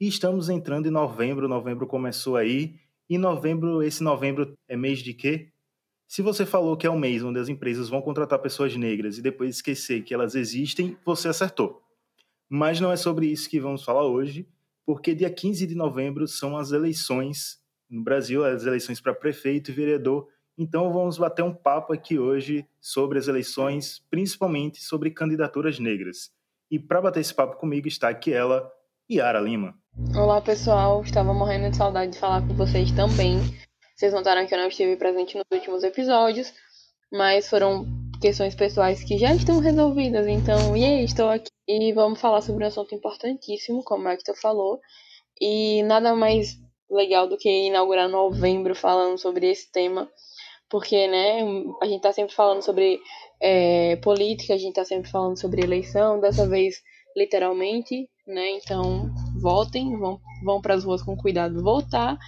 E estamos entrando em novembro, novembro começou aí. E novembro, esse novembro é mês de quê? Se você falou que é um mês onde as empresas vão contratar pessoas negras e depois esquecer que elas existem, você acertou. Mas não é sobre isso que vamos falar hoje, porque dia 15 de novembro são as eleições no Brasil, as eleições para prefeito e vereador. Então vamos bater um papo aqui hoje sobre as eleições, principalmente sobre candidaturas negras. E para bater esse papo comigo está aqui ela, Yara Lima. Olá pessoal, estava morrendo de saudade de falar com vocês também. Vocês notaram que eu não estive presente nos últimos episódios, mas foram questões pessoais que já estão resolvidas, então, e aí, estou aqui e vamos falar sobre um assunto importantíssimo, como a Hector falou, e nada mais legal do que inaugurar novembro falando sobre esse tema, porque, né, a gente tá sempre falando sobre é, política, a gente tá sempre falando sobre eleição, dessa vez, literalmente, né, então, votem, vão, vão para as ruas com cuidado votar,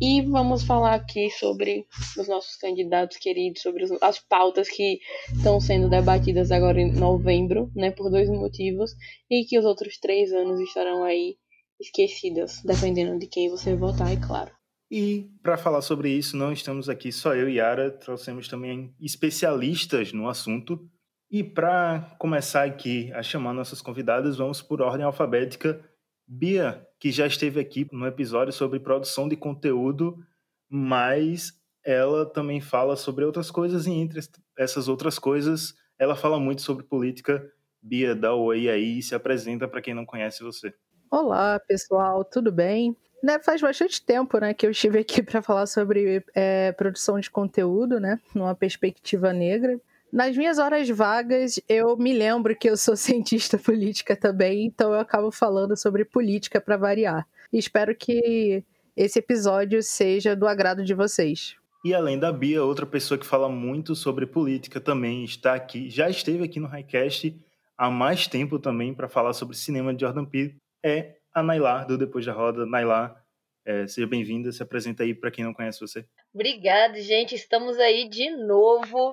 e vamos falar aqui sobre os nossos candidatos queridos, sobre as pautas que estão sendo debatidas agora em novembro, né, por dois motivos, e que os outros três anos estarão aí esquecidas, dependendo de quem você votar, é claro. E para falar sobre isso, não estamos aqui só eu e Yara, trouxemos também especialistas no assunto. E para começar aqui a chamar nossas convidadas, vamos por ordem alfabética. Bia, que já esteve aqui no episódio sobre produção de conteúdo, mas ela também fala sobre outras coisas e entre essas outras coisas, ela fala muito sobre política. Bia, dá oi aí e se apresenta para quem não conhece você. Olá, pessoal, tudo bem? Né, faz bastante tempo né, que eu estive aqui para falar sobre é, produção de conteúdo, né, numa perspectiva negra. Nas minhas horas vagas, eu me lembro que eu sou cientista política também, então eu acabo falando sobre política para variar. E espero que esse episódio seja do agrado de vocês. E além da Bia, outra pessoa que fala muito sobre política também está aqui, já esteve aqui no Highcast há mais tempo também para falar sobre cinema de Jordan Peele, é a Nailar, do Depois da Roda. Nailar, é, seja bem-vinda, se apresenta aí para quem não conhece você. Obrigada, gente, estamos aí de novo.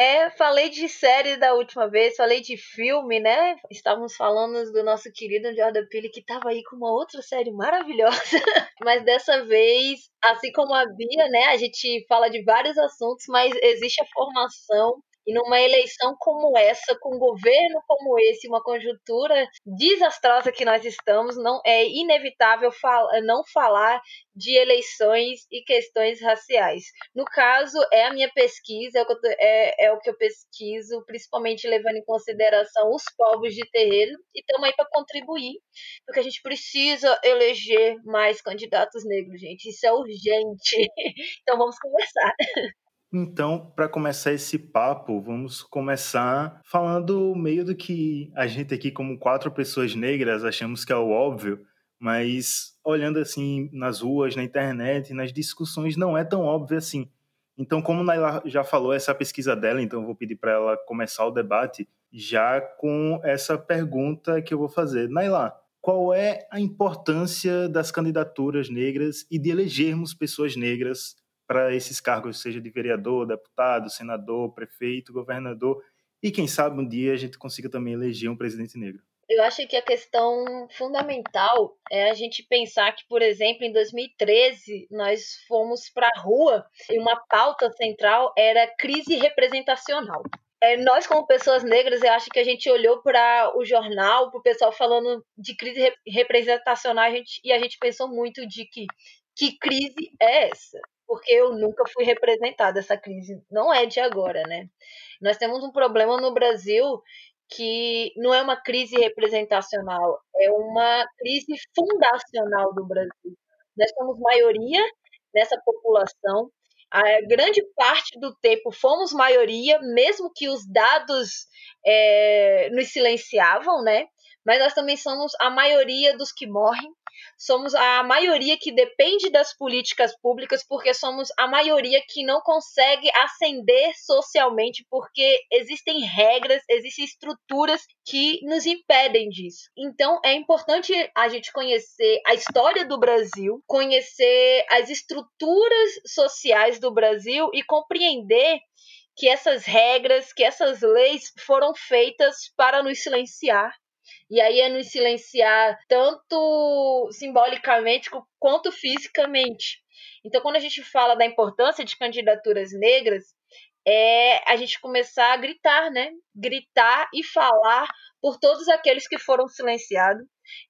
É, falei de série da última vez, falei de filme, né? Estávamos falando do nosso querido Jordan Peele, que estava aí com uma outra série maravilhosa. mas dessa vez, assim como a Bia, né? A gente fala de vários assuntos, mas existe a formação e numa eleição como essa, com um governo como esse, uma conjuntura desastrosa que nós estamos, não é inevitável fal não falar de eleições e questões raciais. No caso, é a minha pesquisa, é o que eu, é, é o que eu pesquiso, principalmente levando em consideração os povos de terreiro, e estamos aí para contribuir, porque a gente precisa eleger mais candidatos negros, gente. Isso é urgente. Então vamos conversar. Então, para começar esse papo, vamos começar falando meio do que a gente aqui, como quatro pessoas negras, achamos que é o óbvio, mas olhando assim nas ruas, na internet, nas discussões, não é tão óbvio assim. Então, como Naila já falou, essa pesquisa dela, então eu vou pedir para ela começar o debate já com essa pergunta que eu vou fazer. Naila, qual é a importância das candidaturas negras e de elegermos pessoas negras para esses cargos, seja de vereador, deputado, senador, prefeito, governador, e quem sabe um dia a gente consiga também eleger um presidente negro. Eu acho que a questão fundamental é a gente pensar que, por exemplo, em 2013 nós fomos para a rua e uma pauta central era crise representacional. É, nós, como pessoas negras, eu acho que a gente olhou para o jornal, para o pessoal falando de crise representacional a gente, e a gente pensou muito de que que crise é essa? Porque eu nunca fui representada. Essa crise não é de agora, né? Nós temos um problema no Brasil que não é uma crise representacional, é uma crise fundacional do Brasil. Nós somos maioria nessa população. A grande parte do tempo fomos maioria, mesmo que os dados é, nos silenciavam, né? mas nós também somos a maioria dos que morrem, somos a maioria que depende das políticas públicas, porque somos a maioria que não consegue ascender socialmente, porque existem regras, existem estruturas que nos impedem disso. Então é importante a gente conhecer a história do Brasil, conhecer as estruturas sociais do Brasil e compreender que essas regras, que essas leis foram feitas para nos silenciar e aí é nos silenciar tanto simbolicamente quanto fisicamente. Então, quando a gente fala da importância de candidaturas negras, é a gente começar a gritar, né? Gritar e falar por todos aqueles que foram silenciados.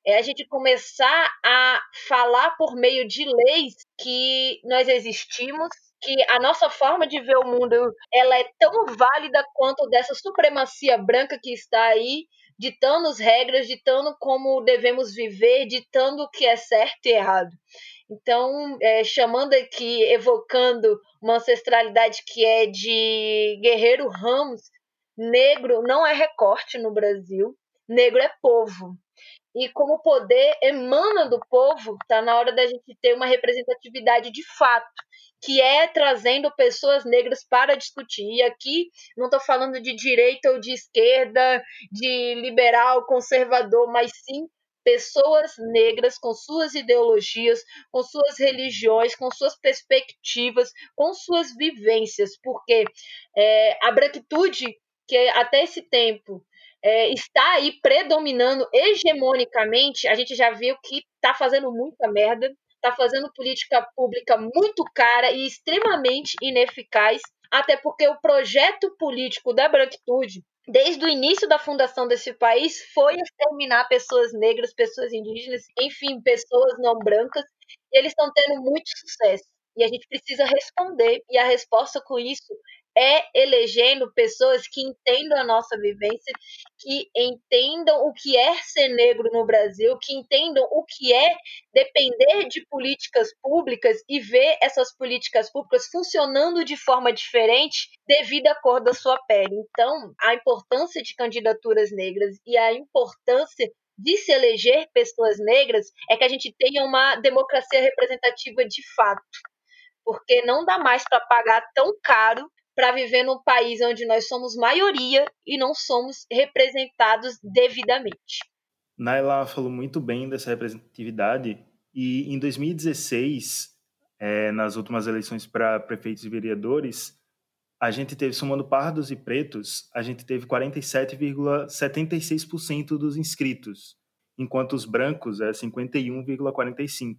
É a gente começar a falar por meio de leis que nós existimos, que a nossa forma de ver o mundo ela é tão válida quanto dessa supremacia branca que está aí ditando as regras, ditando como devemos viver, ditando o que é certo e errado. Então, é, chamando aqui, evocando uma ancestralidade que é de Guerreiro Ramos, negro não é recorte no Brasil, negro é povo. E como o poder emana do povo, está na hora da gente ter uma representatividade de fato que é trazendo pessoas negras para discutir. E aqui não estou falando de direita ou de esquerda, de liberal, conservador, mas sim pessoas negras com suas ideologias, com suas religiões, com suas perspectivas, com suas vivências, porque é, a branquitude, que até esse tempo é, está aí predominando hegemonicamente, a gente já viu que está fazendo muita merda, está fazendo política pública muito cara e extremamente ineficaz, até porque o projeto político da branquitude, desde o início da fundação desse país, foi exterminar pessoas negras, pessoas indígenas, enfim, pessoas não brancas, e eles estão tendo muito sucesso. E a gente precisa responder, e a resposta com isso é elegendo pessoas que entendam a nossa vivência, que entendam o que é ser negro no Brasil, que entendam o que é depender de políticas públicas e ver essas políticas públicas funcionando de forma diferente devido à cor da sua pele. Então, a importância de candidaturas negras e a importância de se eleger pessoas negras é que a gente tenha uma democracia representativa de fato. Porque não dá mais para pagar tão caro para viver num país onde nós somos maioria e não somos representados devidamente. Naila falou muito bem dessa representatividade e em 2016, é, nas últimas eleições para prefeitos e vereadores, a gente teve, somando pardos e pretos, a gente teve 47,76% dos inscritos, enquanto os brancos é 51,45%.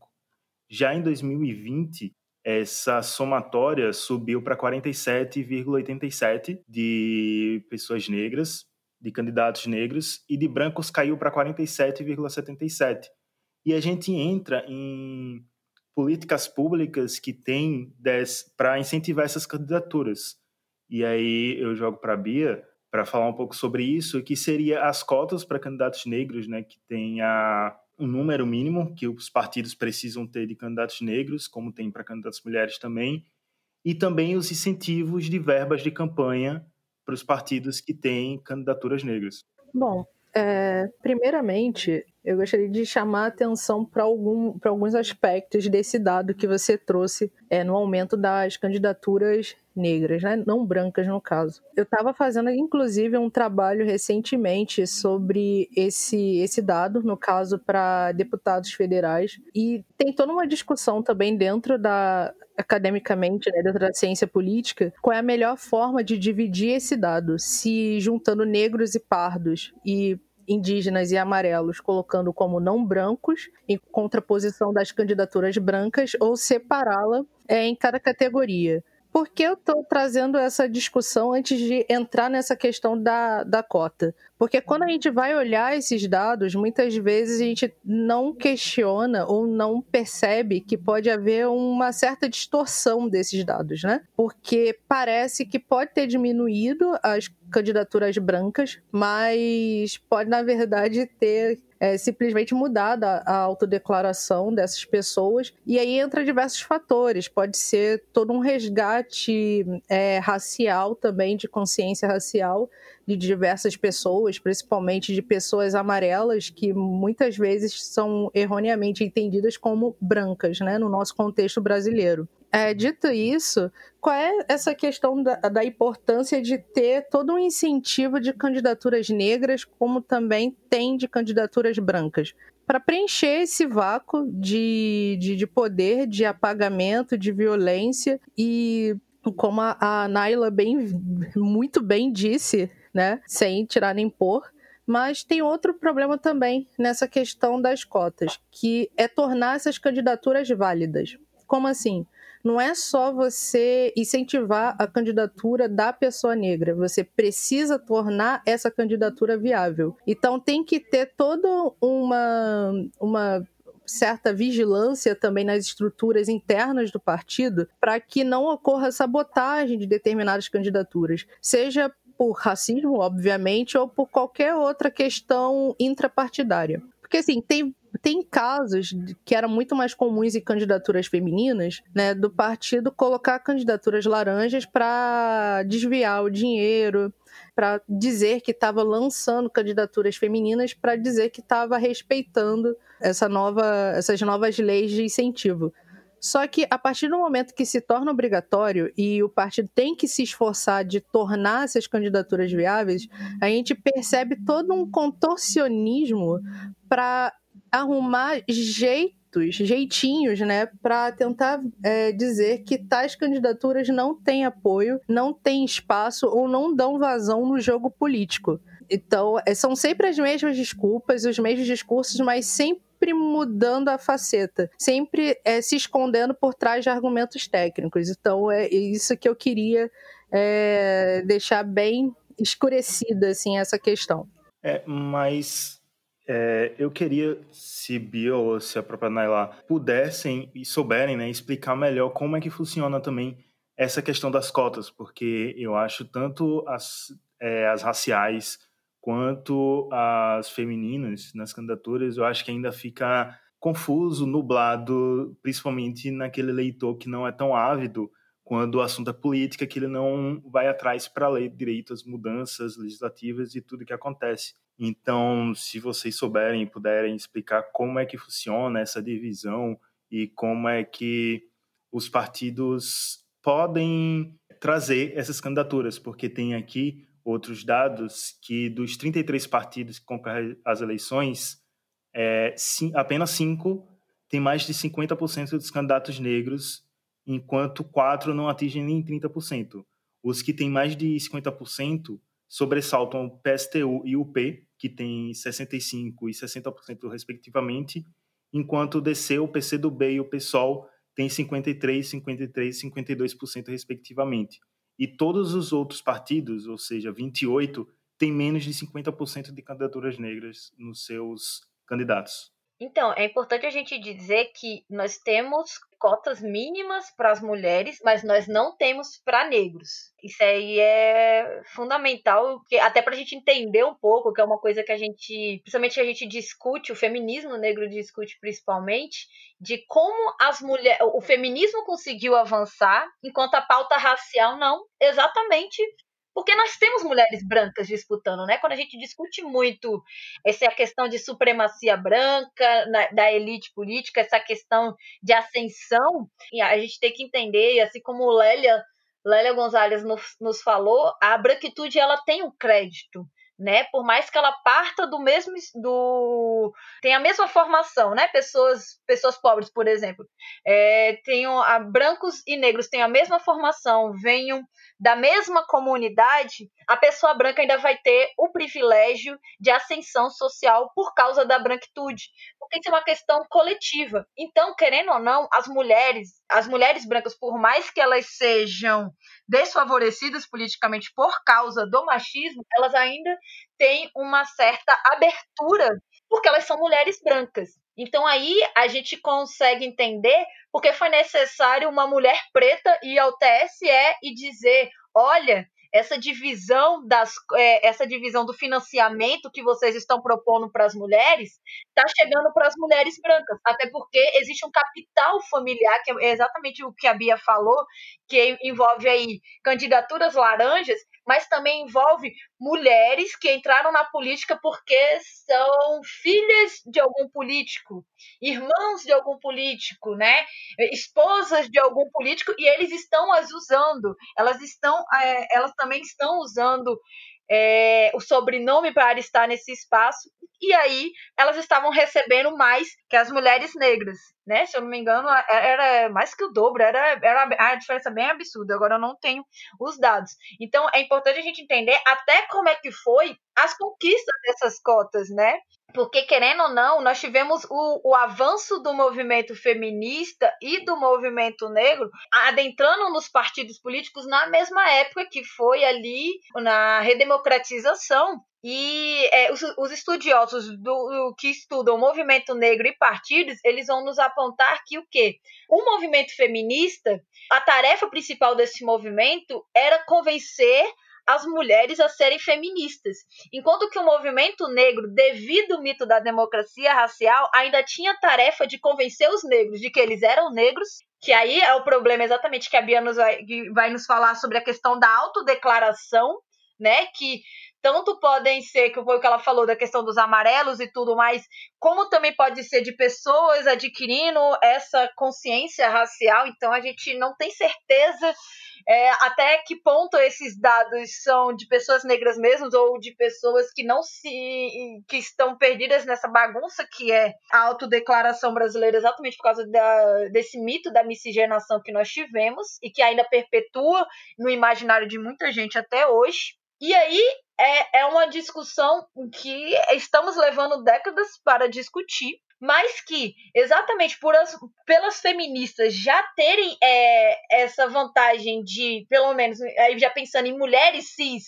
Já em 2020, essa somatória subiu para 47,87 de pessoas negras, de candidatos negros, e de brancos caiu para 47,77. E a gente entra em políticas públicas que tem para incentivar essas candidaturas. E aí eu jogo para a Bia para falar um pouco sobre isso, que seria as cotas para candidatos negros, né, que tem a um número mínimo que os partidos precisam ter de candidatos negros, como tem para candidatas mulheres também, e também os incentivos de verbas de campanha para os partidos que têm candidaturas negras. Bom, é, primeiramente, eu gostaria de chamar a atenção para algum, alguns aspectos desse dado que você trouxe é, no aumento das candidaturas negras, né? não brancas no caso. Eu estava fazendo, inclusive, um trabalho recentemente sobre esse, esse dado, no caso, para deputados federais, e tem toda uma discussão também dentro da academicamente, né, dentro da ciência política, qual é a melhor forma de dividir esse dado, se juntando negros e pardos e indígenas e amarelos, colocando como não brancos, em contraposição das candidaturas brancas, ou separá-la é, em cada categoria. Por que eu estou trazendo essa discussão antes de entrar nessa questão da, da cota? Porque quando a gente vai olhar esses dados, muitas vezes a gente não questiona ou não percebe que pode haver uma certa distorção desses dados, né? Porque parece que pode ter diminuído as candidaturas brancas, mas pode, na verdade, ter é, simplesmente mudada a autodeclaração dessas pessoas. E aí entra diversos fatores. Pode ser todo um resgate é, racial também, de consciência racial de diversas pessoas, principalmente de pessoas amarelas, que muitas vezes são erroneamente entendidas como brancas, né, no nosso contexto brasileiro. É, dito isso, qual é essa questão da, da, importância de ter todo um incentivo de candidaturas negras, como também tem de candidaturas brancas? Para preencher esse vácuo de, de, de, poder, de apagamento, de violência e como a, a Naila bem, muito bem disse, né, sem tirar nem pôr, mas tem outro problema também nessa questão das cotas, que é tornar essas candidaturas válidas. Como assim? Não é só você incentivar a candidatura da pessoa negra, você precisa tornar essa candidatura viável. Então tem que ter toda uma, uma certa vigilância também nas estruturas internas do partido para que não ocorra sabotagem de determinadas candidaturas, seja por racismo, obviamente, ou por qualquer outra questão intrapartidária. Porque assim, tem tem casos que eram muito mais comuns em candidaturas femininas, né, do partido colocar candidaturas laranjas para desviar o dinheiro, para dizer que estava lançando candidaturas femininas, para dizer que estava respeitando essa nova, essas novas leis de incentivo. Só que a partir do momento que se torna obrigatório e o partido tem que se esforçar de tornar essas candidaturas viáveis, a gente percebe todo um contorcionismo para arrumar jeitos, jeitinhos, né, para tentar é, dizer que tais candidaturas não têm apoio, não têm espaço ou não dão vazão no jogo político. Então, é, são sempre as mesmas desculpas, os mesmos discursos, mas sempre mudando a faceta, sempre é, se escondendo por trás de argumentos técnicos. Então, é isso que eu queria é, deixar bem escurecida, assim, essa questão. É, mas é, eu queria, se Bia ou se a própria Naila pudessem e souberem né, explicar melhor como é que funciona também essa questão das cotas, porque eu acho tanto as, é, as raciais quanto as femininas nas candidaturas, eu acho que ainda fica confuso, nublado, principalmente naquele leitor que não é tão ávido quando o assunto é política, que ele não vai atrás para ler direito às mudanças legislativas e tudo que acontece. Então, se vocês souberem e puderem explicar como é que funciona essa divisão e como é que os partidos podem trazer essas candidaturas, porque tem aqui outros dados que dos 33 partidos que concorrem às eleições, é, sim, apenas cinco têm mais de 50% dos candidatos negros, enquanto quatro não atingem nem 30%. Os que têm mais de 50% sobressaltam o PSTU e o P, que tem 65% e 60% respectivamente, enquanto o DC, o PCdoB e o PSOL têm 53%, 53% e 52% respectivamente. E todos os outros partidos, ou seja, 28, têm menos de 50% de candidaturas negras nos seus candidatos. Então, é importante a gente dizer que nós temos cotas mínimas para as mulheres, mas nós não temos para negros. Isso aí é fundamental, até para a gente entender um pouco, que é uma coisa que a gente, principalmente a gente discute, o feminismo negro discute principalmente, de como as mulheres, o feminismo conseguiu avançar, enquanto a pauta racial não, exatamente porque nós temos mulheres brancas disputando, né? Quando a gente discute muito essa questão de supremacia branca na, da elite política, essa questão de ascensão, a gente tem que entender, assim como Lélia, Lélia Gonzalez nos, nos falou, a branquitude ela tem um crédito né? Por mais que ela parta do mesmo do tem a mesma formação, né? Pessoas pessoas pobres, por exemplo, é, tenham a, brancos e negros têm a mesma formação, venham da mesma comunidade, a pessoa branca ainda vai ter o privilégio de ascensão social por causa da branquitude, porque isso é uma questão coletiva. Então, querendo ou não, as mulheres, as mulheres brancas, por mais que elas sejam desfavorecidas politicamente por causa do machismo, elas ainda têm uma certa abertura porque elas são mulheres brancas. Então aí a gente consegue entender porque foi necessário uma mulher preta ir ao TSE e dizer: olha, essa divisão das é, essa divisão do financiamento que vocês estão propondo para as mulheres está chegando para as mulheres brancas, até porque existe um capital familiar que é exatamente o que a Bia falou, que envolve aí candidaturas laranjas mas também envolve mulheres que entraram na política porque são filhas de algum político, irmãos de algum político, né? Esposas de algum político e eles estão as usando. Elas estão, é, elas também estão usando é, o sobrenome para estar nesse espaço, e aí elas estavam recebendo mais que as mulheres negras, né? Se eu não me engano, era mais que o dobro, era, era a diferença bem absurda. Agora eu não tenho os dados. Então é importante a gente entender até como é que foi as conquistas dessas cotas, né? Porque, querendo ou não, nós tivemos o, o, avanço do movimento feminista e do movimento negro adentrando nos partidos políticos na mesma época que foi ali na redemocratização. E é, os, os, estudiosos do, do, que estudam movimento negro e partidos, eles vão nos apontar que o quê? O movimento feminista, a tarefa principal desse movimento era convencer as mulheres a serem feministas. Enquanto que o movimento negro, devido ao mito da democracia racial, ainda tinha a tarefa de convencer os negros de que eles eram negros, que aí é o problema exatamente que a Bia nos vai, vai nos falar sobre a questão da autodeclaração, né? Que tanto podem ser, que foi o que ela falou da questão dos amarelos e tudo mais, como também pode ser de pessoas adquirindo essa consciência racial. Então a gente não tem certeza é, até que ponto esses dados são de pessoas negras mesmo ou de pessoas que não se que estão perdidas nessa bagunça que é a autodeclaração brasileira exatamente por causa da, desse mito da miscigenação que nós tivemos e que ainda perpetua no imaginário de muita gente até hoje. E aí é, é uma discussão que estamos levando décadas para discutir, mas que exatamente por as, pelas feministas já terem é, essa vantagem de, pelo menos, aí já pensando em mulheres cis,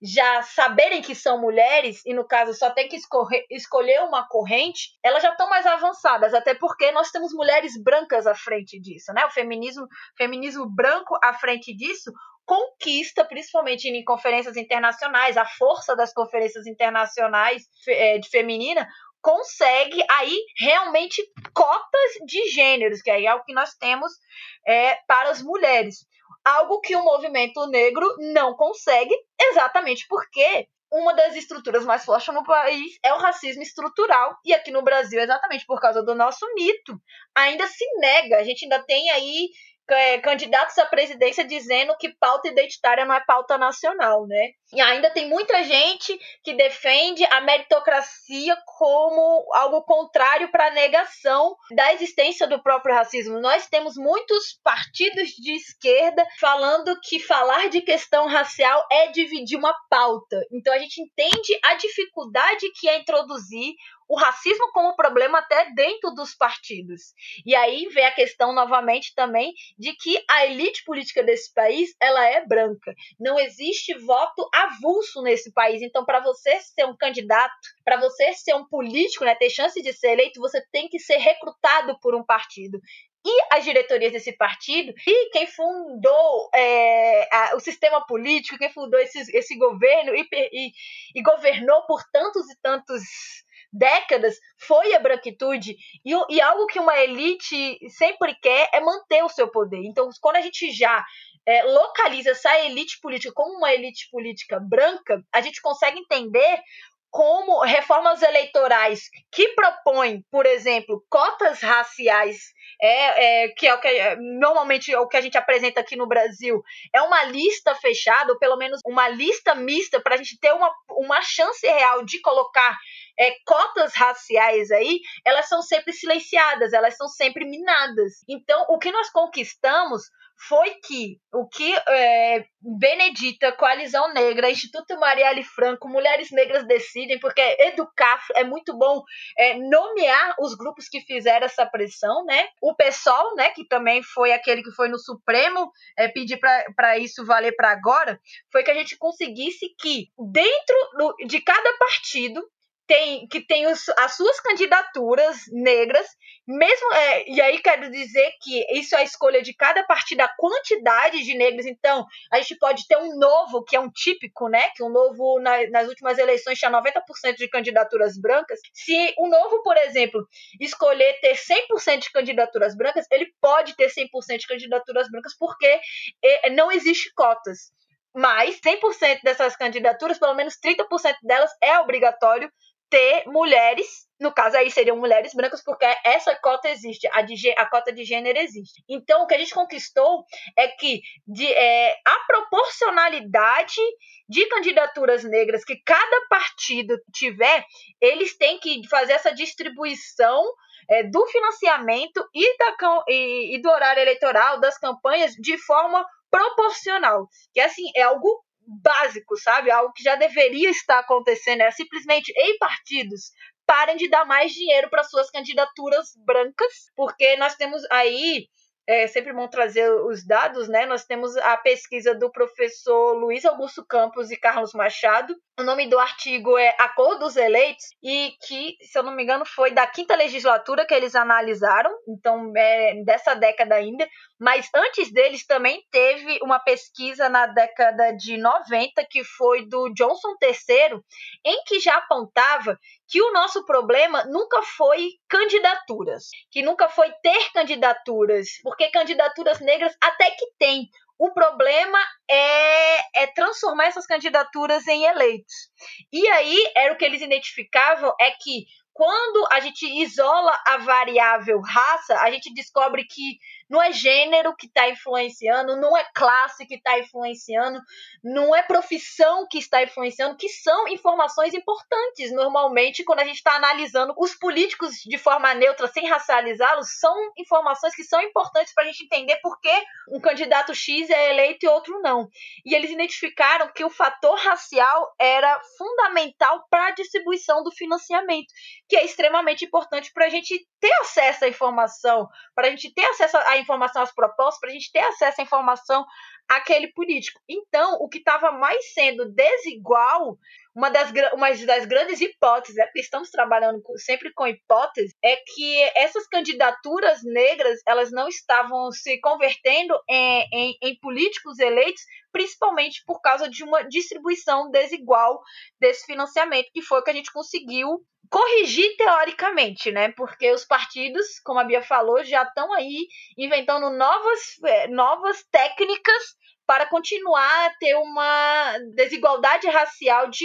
já saberem que são mulheres, e no caso só tem que escorrer, escolher uma corrente, elas já estão mais avançadas, até porque nós temos mulheres brancas à frente disso, né? O feminismo, feminismo branco à frente disso conquista, principalmente em conferências internacionais, a força das conferências internacionais é, de feminina, consegue aí realmente cotas de gêneros, que aí é o que nós temos é, para as mulheres. Algo que o movimento negro não consegue, exatamente porque uma das estruturas mais fortes no país é o racismo estrutural. E aqui no Brasil, exatamente por causa do nosso mito, ainda se nega. A gente ainda tem aí candidatos à presidência dizendo que pauta identitária não é pauta nacional, né? E ainda tem muita gente que defende a meritocracia como algo contrário para a negação da existência do próprio racismo. Nós temos muitos partidos de esquerda falando que falar de questão racial é dividir uma pauta. Então a gente entende a dificuldade que é introduzir o racismo como problema até dentro dos partidos. E aí vem a questão novamente também de que a elite política desse país, ela é branca. Não existe voto avulso nesse país. Então, para você ser um candidato, para você ser um político, né, ter chance de ser eleito, você tem que ser recrutado por um partido e as diretorias desse partido e quem fundou é, a, o sistema político, quem fundou esse, esse governo e, e, e, governou por tantos e tantos décadas foi a branquitude e, e algo que uma elite sempre quer é manter o seu poder. Então, quando a gente já é, localiza essa elite política como uma elite política branca, a gente consegue entender como reformas eleitorais que propõem, por exemplo, cotas raciais, é, é, que é o que normalmente é o que a gente apresenta aqui no Brasil, é uma lista fechada, ou pelo menos uma lista mista, para a gente ter uma, uma chance real de colocar é, cotas raciais aí, elas são sempre silenciadas, elas são sempre minadas. Então, o que nós conquistamos foi que o que é, Benedita, Coalizão Negra, Instituto Marielle Franco, Mulheres Negras Decidem, porque educar é muito bom é, nomear os grupos que fizeram essa pressão, né? O PSOL, né, que também foi aquele que foi no Supremo é, pedir para isso valer para agora, foi que a gente conseguisse que dentro do, de cada partido tem, que tem os, as suas candidaturas negras, mesmo é, e aí quero dizer que isso é a escolha de cada partido, a quantidade de negros. Então, a gente pode ter um novo, que é um típico, né? Que um novo, na, nas últimas eleições, tinha 90% de candidaturas brancas. Se o novo, por exemplo, escolher ter 100% de candidaturas brancas, ele pode ter 100% de candidaturas brancas, porque é, não existe cotas. Mas 100% dessas candidaturas, pelo menos 30% delas é obrigatório ter mulheres, no caso aí seriam mulheres brancas, porque essa cota existe, a, de, a cota de gênero existe. Então, o que a gente conquistou é que de, é, a proporcionalidade de candidaturas negras que cada partido tiver, eles têm que fazer essa distribuição é, do financiamento e, da, e, e do horário eleitoral das campanhas de forma proporcional. Que assim, é algo básico, sabe? Algo que já deveria estar acontecendo. É simplesmente, em partidos, parem de dar mais dinheiro para suas candidaturas brancas, porque nós temos aí é sempre bom trazer os dados, né? Nós temos a pesquisa do professor Luiz Augusto Campos e Carlos Machado. O nome do artigo é A Cor dos Eleitos, e que, se eu não me engano, foi da quinta legislatura que eles analisaram, então é dessa década ainda. Mas antes deles também teve uma pesquisa na década de 90, que foi do Johnson III, em que já apontava que o nosso problema nunca foi candidaturas, que nunca foi ter candidaturas, porque candidaturas negras até que tem. O problema é, é transformar essas candidaturas em eleitos. E aí era o que eles identificavam é que quando a gente isola a variável raça, a gente descobre que não é gênero que está influenciando, não é classe que está influenciando, não é profissão que está influenciando, que são informações importantes. Normalmente, quando a gente está analisando os políticos de forma neutra, sem racializá-los, são informações que são importantes para a gente entender por que um candidato X é eleito e outro não. E eles identificaram que o fator racial era fundamental para a distribuição do financiamento, que é extremamente importante para a gente ter acesso à informação, para a gente ter acesso informação às propostas, para a gente ter acesso à informação àquele político. Então, o que estava mais sendo desigual, uma das, uma das grandes hipóteses, é porque estamos trabalhando sempre com hipóteses, é que essas candidaturas negras elas não estavam se convertendo em, em, em políticos eleitos, principalmente por causa de uma distribuição desigual desse financiamento, que foi o que a gente conseguiu corrigir teoricamente, né? Porque os partidos, como a Bia falou, já estão aí inventando novas, é, novas técnicas para continuar a ter uma desigualdade racial de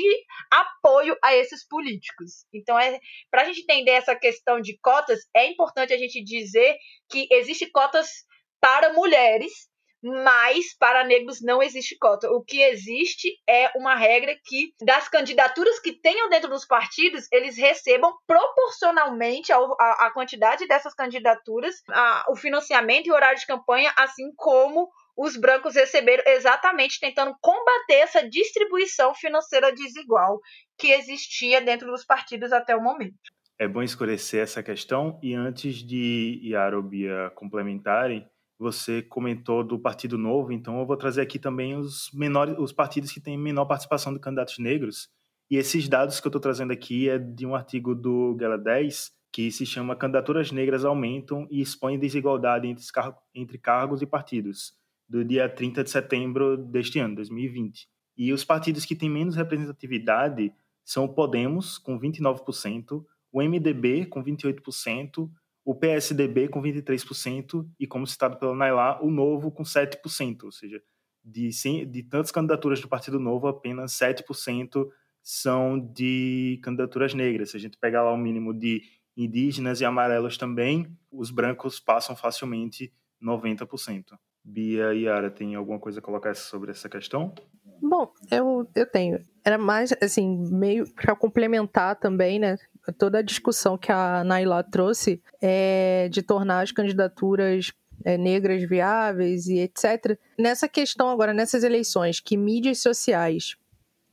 apoio a esses políticos. Então, é, para a gente entender essa questão de cotas, é importante a gente dizer que existem cotas para mulheres, mas para negros não existe cota. O que existe é uma regra que das candidaturas que tenham dentro dos partidos, eles recebam proporcionalmente à quantidade dessas candidaturas a, o financiamento e o horário de campanha, assim como os brancos receberam exatamente tentando combater essa distribuição financeira desigual que existia dentro dos partidos até o momento. É bom esclarecer essa questão e antes de Yara Bia complementarem, você comentou do Partido Novo, então eu vou trazer aqui também os menores, os partidos que têm menor participação de candidatos negros. E esses dados que eu estou trazendo aqui é de um artigo do Gala 10 que se chama Candidaturas Negras Aumentam e Expõem Desigualdade entre, entre Cargos e Partidos, do dia 30 de setembro deste ano, 2020. E os partidos que têm menos representatividade são o Podemos, com 29%, o MDB, com 28%, o PSDB com 23% e, como citado pela Nailá, o Novo com 7%, ou seja, de, de tantas candidaturas do Partido Novo, apenas 7% são de candidaturas negras. Se a gente pegar lá o mínimo de indígenas e amarelos também, os brancos passam facilmente 90%. Bia e Yara, tem alguma coisa a colocar sobre essa questão? Bom, eu, eu tenho. Era mais, assim, meio para complementar também, né? Toda a discussão que a Naila trouxe é, de tornar as candidaturas é, negras viáveis e etc. Nessa questão agora, nessas eleições, que mídias sociais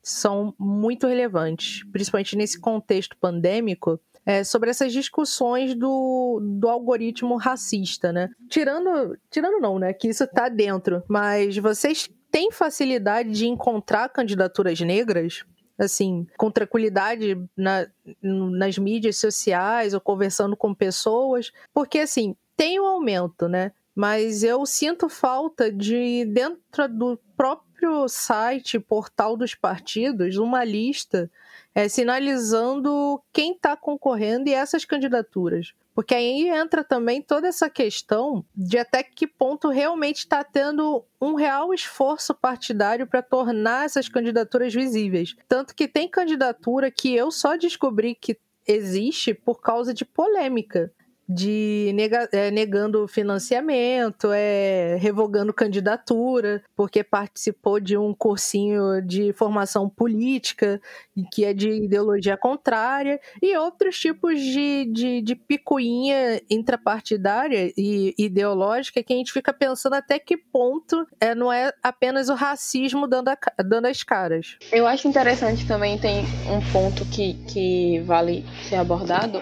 são muito relevantes, principalmente nesse contexto pandêmico, é, sobre essas discussões do, do algoritmo racista, né? Tirando, tirando não, né? Que isso está dentro, mas vocês têm facilidade de encontrar candidaturas negras assim, com tranquilidade na, nas mídias sociais ou conversando com pessoas, porque assim, tem um aumento, né? Mas eu sinto falta de, dentro do próprio site, portal dos partidos, uma lista é, sinalizando quem está concorrendo e essas candidaturas. Porque aí entra também toda essa questão de até que ponto realmente está tendo um real esforço partidário para tornar essas candidaturas visíveis. Tanto que tem candidatura que eu só descobri que existe por causa de polêmica de nega, é, negando financiamento, é, revogando candidatura, porque participou de um cursinho de formação política, que é de ideologia contrária, e outros tipos de, de, de picuinha intrapartidária e ideológica que a gente fica pensando até que ponto é, não é apenas o racismo dando, a, dando as caras. Eu acho interessante também, tem um ponto que, que vale ser abordado,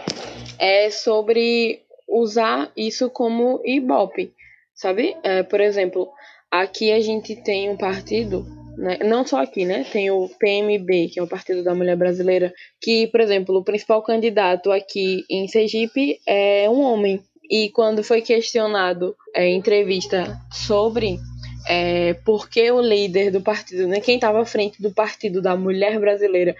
é sobre usar isso como ibope, sabe? É, por exemplo, aqui a gente tem um partido, né? não só aqui, né? Tem o PMB, que é o Partido da Mulher Brasileira, que, por exemplo, o principal candidato aqui em Sergipe é um homem. E quando foi questionado é, em entrevista sobre é, por que o líder do partido, né, quem estava à frente do Partido da Mulher Brasileira,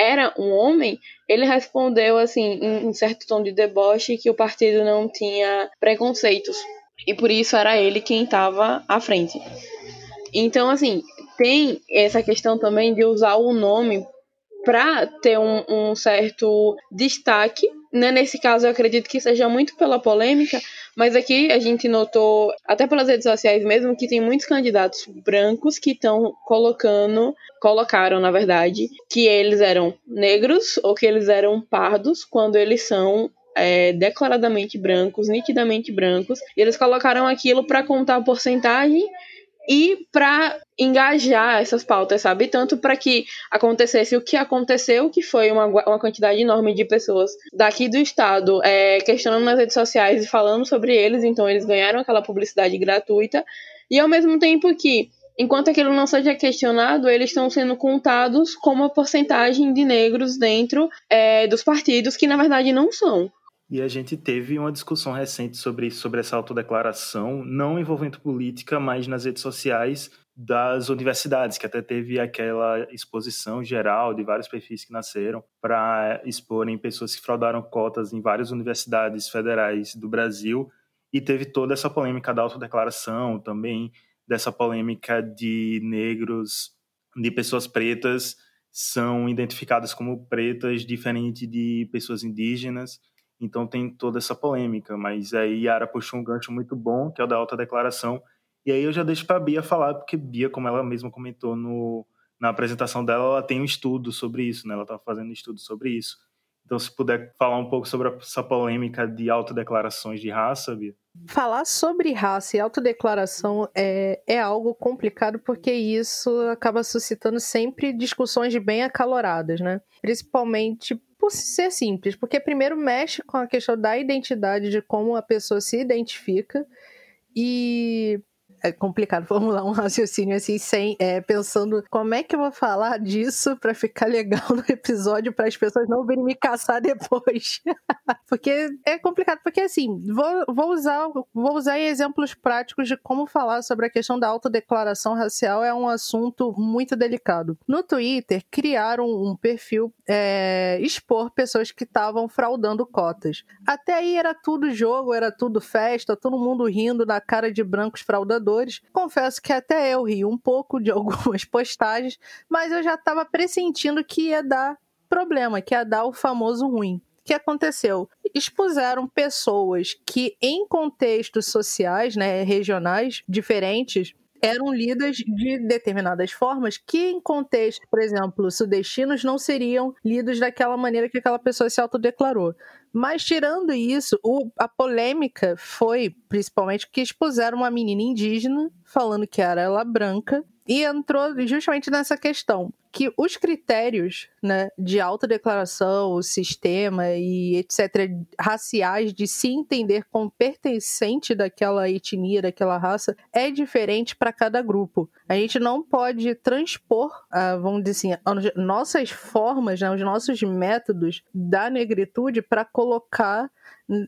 era um homem, ele respondeu assim, em um certo tom de deboche, que o partido não tinha preconceitos. E por isso era ele quem estava à frente. Então, assim, tem essa questão também de usar o nome para ter um, um, certo destaque. Né? Nesse caso, eu acredito que seja muito pela polêmica, mas aqui a gente notou, até pelas redes sociais mesmo, que tem muitos candidatos brancos que estão colocando, colocaram, na verdade, que eles eram negros ou que eles eram pardos, quando eles são é, declaradamente brancos, nitidamente brancos. E eles colocaram aquilo para contar a porcentagem e para engajar essas pautas, sabe? Tanto para que acontecesse o que aconteceu, que foi uma, uma quantidade enorme de pessoas daqui do estado é, questionando nas redes sociais e falando sobre eles, então eles ganharam aquela publicidade gratuita, e ao mesmo tempo que enquanto aquilo não seja questionado, eles estão sendo contados como a porcentagem de negros dentro é, dos partidos, que na verdade não são. E a gente teve uma discussão recente sobre, sobre essa autodeclaração, não envolvendo política, mas nas redes sociais das universidades, que até teve aquela exposição geral de vários perfis que nasceram para exporem pessoas que fraudaram cotas em várias universidades federais do Brasil. E teve toda essa polêmica da autodeclaração, também dessa polêmica de negros, de pessoas pretas são identificadas como pretas, diferente de pessoas indígenas. Então tem toda essa polêmica, mas aí Yara puxou um gancho muito bom, que é o da autodeclaração. E aí eu já deixo para a Bia falar, porque Bia, como ela mesma comentou no, na apresentação dela, ela tem um estudo sobre isso, né? Ela está fazendo um estudo sobre isso. Então, se puder falar um pouco sobre essa polêmica de autodeclarações de raça, Bia. Falar sobre raça e autodeclaração é, é algo complicado porque isso acaba suscitando sempre discussões bem acaloradas, né? Principalmente por ser simples, porque primeiro mexe com a questão da identidade, de como a pessoa se identifica, e é complicado formular um raciocínio assim, sem é, pensando como é que eu vou falar disso para ficar legal no episódio para as pessoas não virem me caçar depois. porque é complicado, porque assim, vou, vou, usar, vou usar exemplos práticos de como falar sobre a questão da autodeclaração racial, é um assunto muito delicado. No Twitter, criaram um perfil é, expor pessoas que estavam fraudando cotas. Até aí era tudo jogo, era tudo festa, todo mundo rindo na cara de brancos fraudadores Confesso que até eu ri um pouco de algumas postagens, mas eu já estava pressentindo que ia dar problema, que ia dar o famoso ruim. O que aconteceu? Expuseram pessoas que, em contextos sociais, né, regionais diferentes, eram lidas de determinadas formas que, em contextos, por exemplo, sudestinos, não seriam lidos daquela maneira que aquela pessoa se autodeclarou. Mas tirando isso, o, a polêmica foi principalmente que expuseram uma menina indígena falando que era ela branca e entrou justamente nessa questão que os critérios né, de autodeclaração, o sistema e etc., raciais, de se entender como pertencente daquela etnia, daquela raça, é diferente para cada grupo. A gente não pode transpor, uh, vamos dizer assim, nossas formas, né, os nossos métodos da negritude para colocar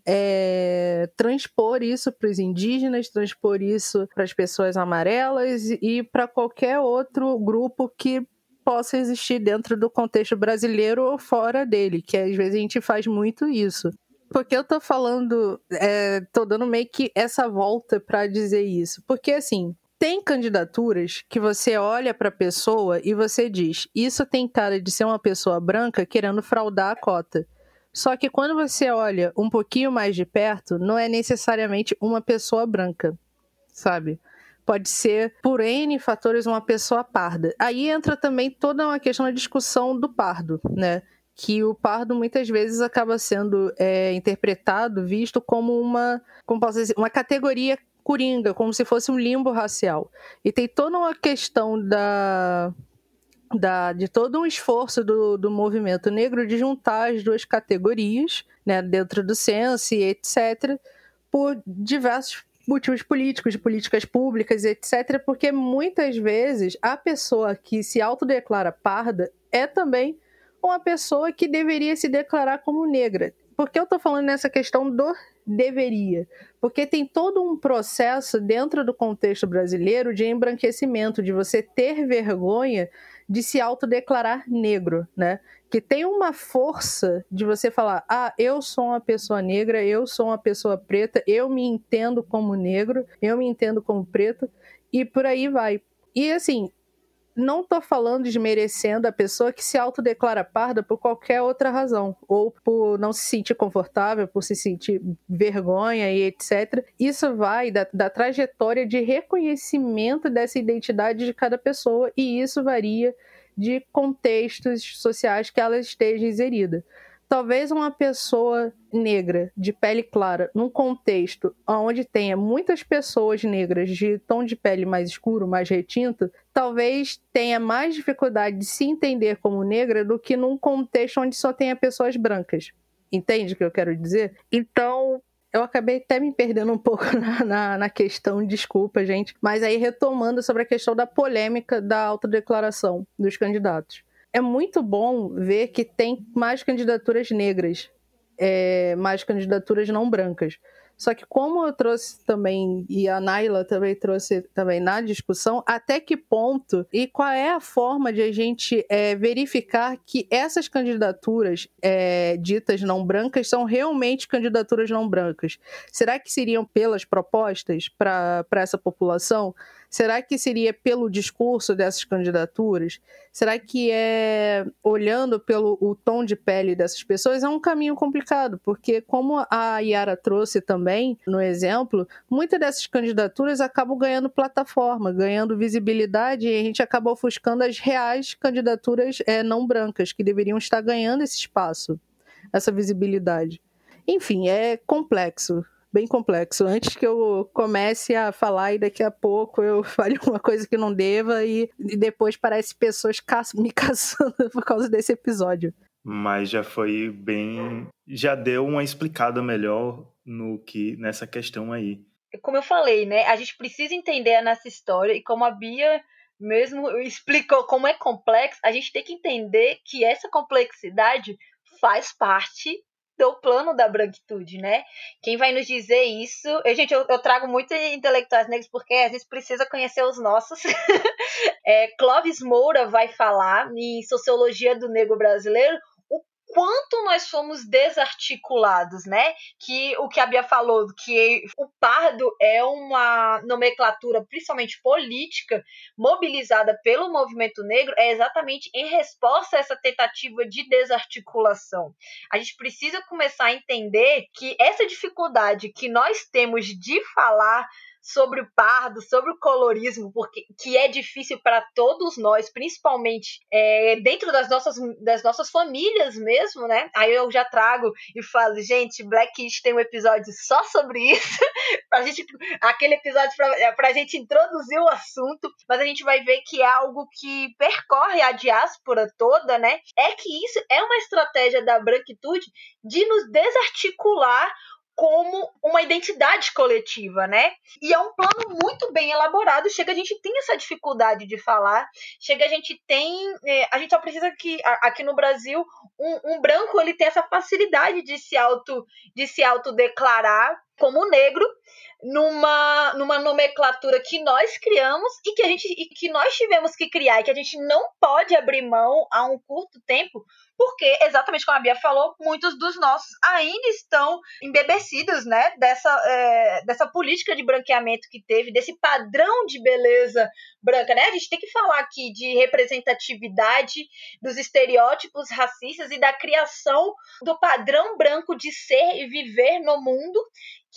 é, transpor isso para os indígenas, transpor isso para as pessoas amarelas e para qualquer outro grupo que possa existir dentro do contexto brasileiro ou fora dele, que às vezes a gente faz muito isso. Porque eu tô falando, é, tô dando meio que essa volta para dizer isso. Porque assim, tem candidaturas que você olha para a pessoa e você diz: Isso tem cara de ser uma pessoa branca querendo fraudar a cota. Só que quando você olha um pouquinho mais de perto, não é necessariamente uma pessoa branca, sabe? Pode ser, por N fatores, uma pessoa parda. Aí entra também toda uma questão da discussão do pardo, né? Que o pardo muitas vezes acaba sendo é, interpretado, visto como uma, como posso dizer, uma categoria coringa, como se fosse um limbo racial. E tem toda uma questão da, da, de todo um esforço do, do movimento negro de juntar as duas categorias, né, dentro do censo e etc., por diversos motivos políticos, de políticas públicas, etc., porque muitas vezes a pessoa que se autodeclara parda é também uma pessoa que deveria se declarar como negra. Por que eu estou falando nessa questão do deveria? Porque tem todo um processo dentro do contexto brasileiro de embranquecimento, de você ter vergonha de se autodeclarar negro, né? Que tem uma força de você falar: ah, eu sou uma pessoa negra, eu sou uma pessoa preta, eu me entendo como negro, eu me entendo como preto, e por aí vai. E assim, não tô falando desmerecendo a pessoa que se autodeclara parda por qualquer outra razão, ou por não se sentir confortável, por se sentir vergonha e etc. Isso vai da, da trajetória de reconhecimento dessa identidade de cada pessoa, e isso varia de contextos sociais que ela esteja inserida talvez uma pessoa negra de pele clara num contexto onde tenha muitas pessoas negras de tom de pele mais escuro, mais retinto, talvez tenha mais dificuldade de se entender como negra do que num contexto onde só tenha pessoas brancas. Entende o que eu quero dizer? Então, eu acabei até me perdendo um pouco na, na, na, questão, desculpa, gente. Mas aí, retomando sobre a questão da polêmica da autodeclaração dos candidatos é muito bom ver que tem mais candidaturas negras, é, mais candidaturas não brancas. Só que como eu trouxe também, e a Naila também trouxe também na discussão, até que ponto e qual é a forma de a gente é, verificar que essas candidaturas é, ditas não brancas são realmente candidaturas não brancas? Será que seriam pelas propostas para essa população? Será que seria pelo discurso dessas candidaturas? Será que é olhando pelo o tom de pele dessas pessoas? É um caminho complicado, porque como a Yara trouxe também no exemplo, muitas dessas candidaturas acabam ganhando plataforma, ganhando visibilidade e a gente acaba ofuscando as reais candidaturas é, não brancas que deveriam estar ganhando esse espaço, essa visibilidade. Enfim, é complexo bem complexo. Antes que eu comece a falar e daqui a pouco eu fale uma coisa que não deva e, e depois parece pessoas ca me caçando por causa desse episódio. Mas já foi bem. Já deu uma explicada melhor no que nessa questão aí. Como eu falei, né? A gente precisa entender nessa história e como a Bia mesmo explicou como é complexo, a gente tem que entender que essa complexidade faz parte do plano da branquitude, né? Quem vai nos dizer isso? Eu, gente, eu, eu trago muito intelectuais negros porque a gente precisa conhecer os nossos. é, Clóvis Moura vai falar em Sociologia do Negro Brasileiro quanto nós fomos desarticulados, né? Que o que a Bia falou, que o pardo é uma nomenclatura, principalmente política, mobilizada pelo movimento negro, é exatamente em resposta a essa tentativa de desarticulação. A gente precisa começar a entender que essa dificuldade que nós temos de falar sobre o pardo, sobre o colorismo, porque que é difícil para todos nós, principalmente é, dentro das nossas, das nossas famílias mesmo, né? Aí eu já trago e falo, gente, Black Kids tem um episódio só sobre isso, pra gente, aquele episódio pra, pra gente introduzir o assunto, mas a gente vai ver que é algo que percorre a diáspora toda, né? É que isso é uma estratégia da branquitude de nos desarticular como uma identidade coletiva, né? E é um plano muito bem elaborado. Chega, a gente tem essa dificuldade de falar. Chega, a gente tem. É, a gente só precisa que aqui no Brasil um, um, branco ele tem essa facilidade de se auto de se autodeclarar como negro numa, numa nomenclatura que nós criamos e que a gente e que nós tivemos que criar e que a gente não pode abrir mão a um curto tempo porque, exatamente como a Bia falou, muitos dos nossos ainda estão embebecidos, né, dessa, é, dessa política de branqueamento que teve, desse padrão de beleza branca, né? A gente tem que falar aqui de representatividade dos estereótipos racistas e da criação do padrão branco de ser e viver no mundo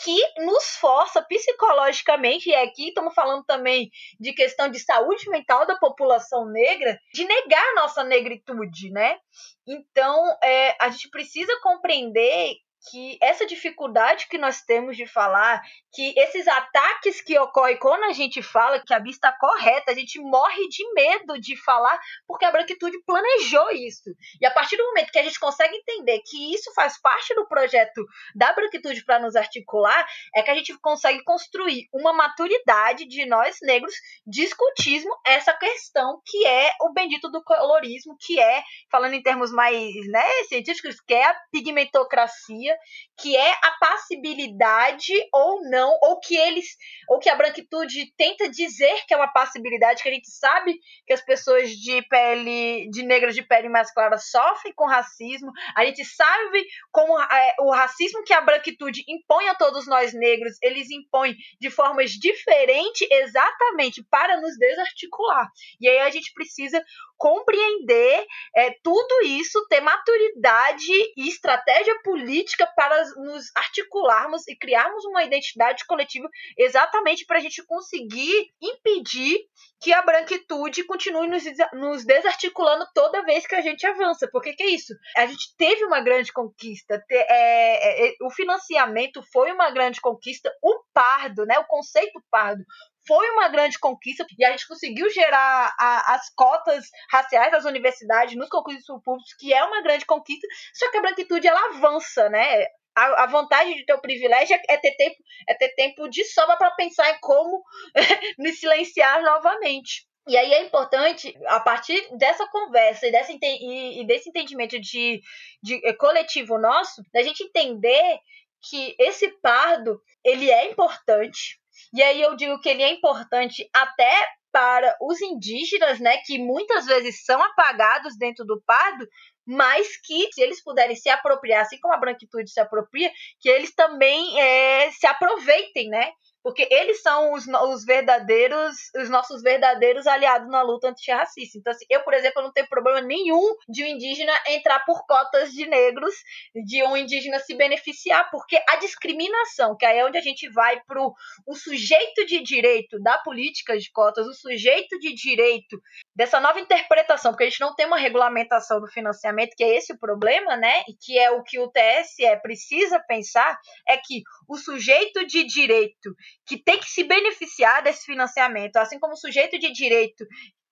que nos força psicologicamente, e aqui estamos falando também de questão de saúde mental da população negra, de negar a nossa negritude, né? Então, é, a gente precisa compreender que essa dificuldade que nós temos de falar, que esses ataques que ocorrem quando a gente fala que a Bia está correta, a gente morre de medo de falar porque a branquitude planejou isso. E a partir do momento que a gente consegue entender que isso faz parte do projeto da branquitude para nos articular, é que a gente consegue construir uma maturidade de nós negros discutismo essa questão que é o bendito do colorismo, que é, falando em termos mais né, científicos, que é a pigmentocracia que é a passibilidade ou não, ou que eles, ou que a branquitude tenta dizer que é uma passibilidade, que a gente sabe que as pessoas de pele, de negras de pele mais clara sofrem com racismo, a gente sabe como é, o racismo que a branquitude impõe a todos nós negros, eles impõem de formas diferentes exatamente para nos desarticular. E aí a gente precisa compreender é, tudo isso, ter maturidade e estratégia política para nos articularmos e criarmos uma identidade coletiva exatamente para a gente conseguir impedir que a branquitude continue nos, nos, desarticulando toda vez que a gente avança. Porque que é isso? A gente teve uma grande conquista, te, é, é, é o financiamento foi uma grande conquista, o pardo, né, o conceito pardo foi uma grande conquista e a gente conseguiu gerar a, as cotas raciais das universidades nos concursos públicos, que é uma grande conquista, só que a branquitude ela avança, né? A, a vantagem de ter o privilégio é ter tempo, é ter tempo de sobra para pensar em como nos silenciar novamente. E aí é importante, a partir dessa conversa e, dessa, e, desse entendimento de, de é, coletivo nosso, da gente entender que esse pardo ele é importante, e aí eu digo que ele é importante até para os indígenas, né, que muitas vezes são apagados dentro do pardo, mas que se eles puderem se apropriar, assim como a branquitude se apropria, que eles também é, se aproveitem, né, porque eles são os, os verdadeiros, os nossos verdadeiros aliados na luta antirracista. Então, assim, eu, por exemplo, não tenho problema nenhum de um indígena entrar por cotas de negros, de um indígena se beneficiar, porque a discriminação, que aí é onde a gente vai para o sujeito de direito da política de cotas, o sujeito de direito dessa nova interpretação, porque a gente não tem uma regulamentação do financiamento, que é esse o problema, né? E que é o que o TSE precisa pensar, é que o sujeito de direito que tem que se beneficiar desse financiamento, assim como o sujeito de direito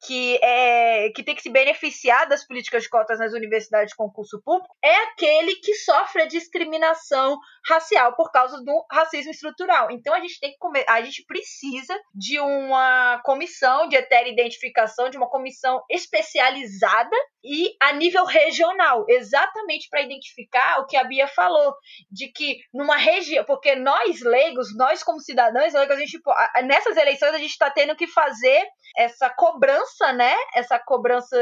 que, é, que tem que se beneficiar das políticas de cotas nas universidades de concurso público é aquele que sofre a discriminação racial por causa do racismo estrutural. Então a gente tem que a gente precisa de uma comissão de identificação, de uma comissão especializada e a nível regional, exatamente para identificar o que a Bia falou, de que numa região, porque nós leigos, nós como cidadãos leigos, a gente, nessas eleições a gente está tendo que fazer essa cobrança, né? Essa cobrança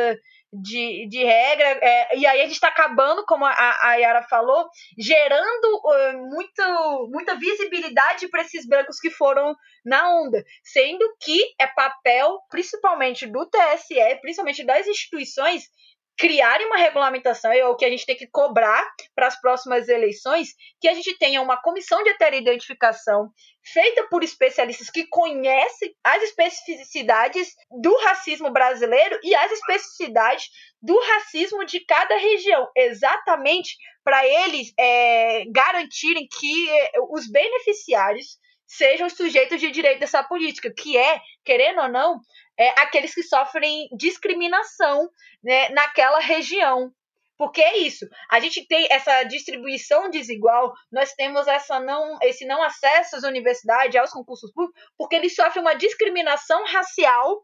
de, de regra. É, e aí a gente está acabando, como a, a Yara falou, gerando uh, muito, muita visibilidade para esses brancos que foram na onda. Sendo que é papel, principalmente do TSE, principalmente das instituições, criarem uma regulamentação, é o que a gente tem que cobrar para as próximas eleições, que a gente tenha uma comissão de identificação feita por especialistas que conhecem as especificidades do racismo brasileiro e as especificidades do racismo de cada região, exatamente para eles é, garantirem que é, os beneficiários sejam os sujeitos de direito dessa política, que é, querendo ou não, é, aqueles que sofrem discriminação né, naquela região. Porque é isso, a gente tem essa distribuição desigual, nós temos essa não, esse não acesso às universidades, aos concursos públicos, porque eles sofrem uma discriminação racial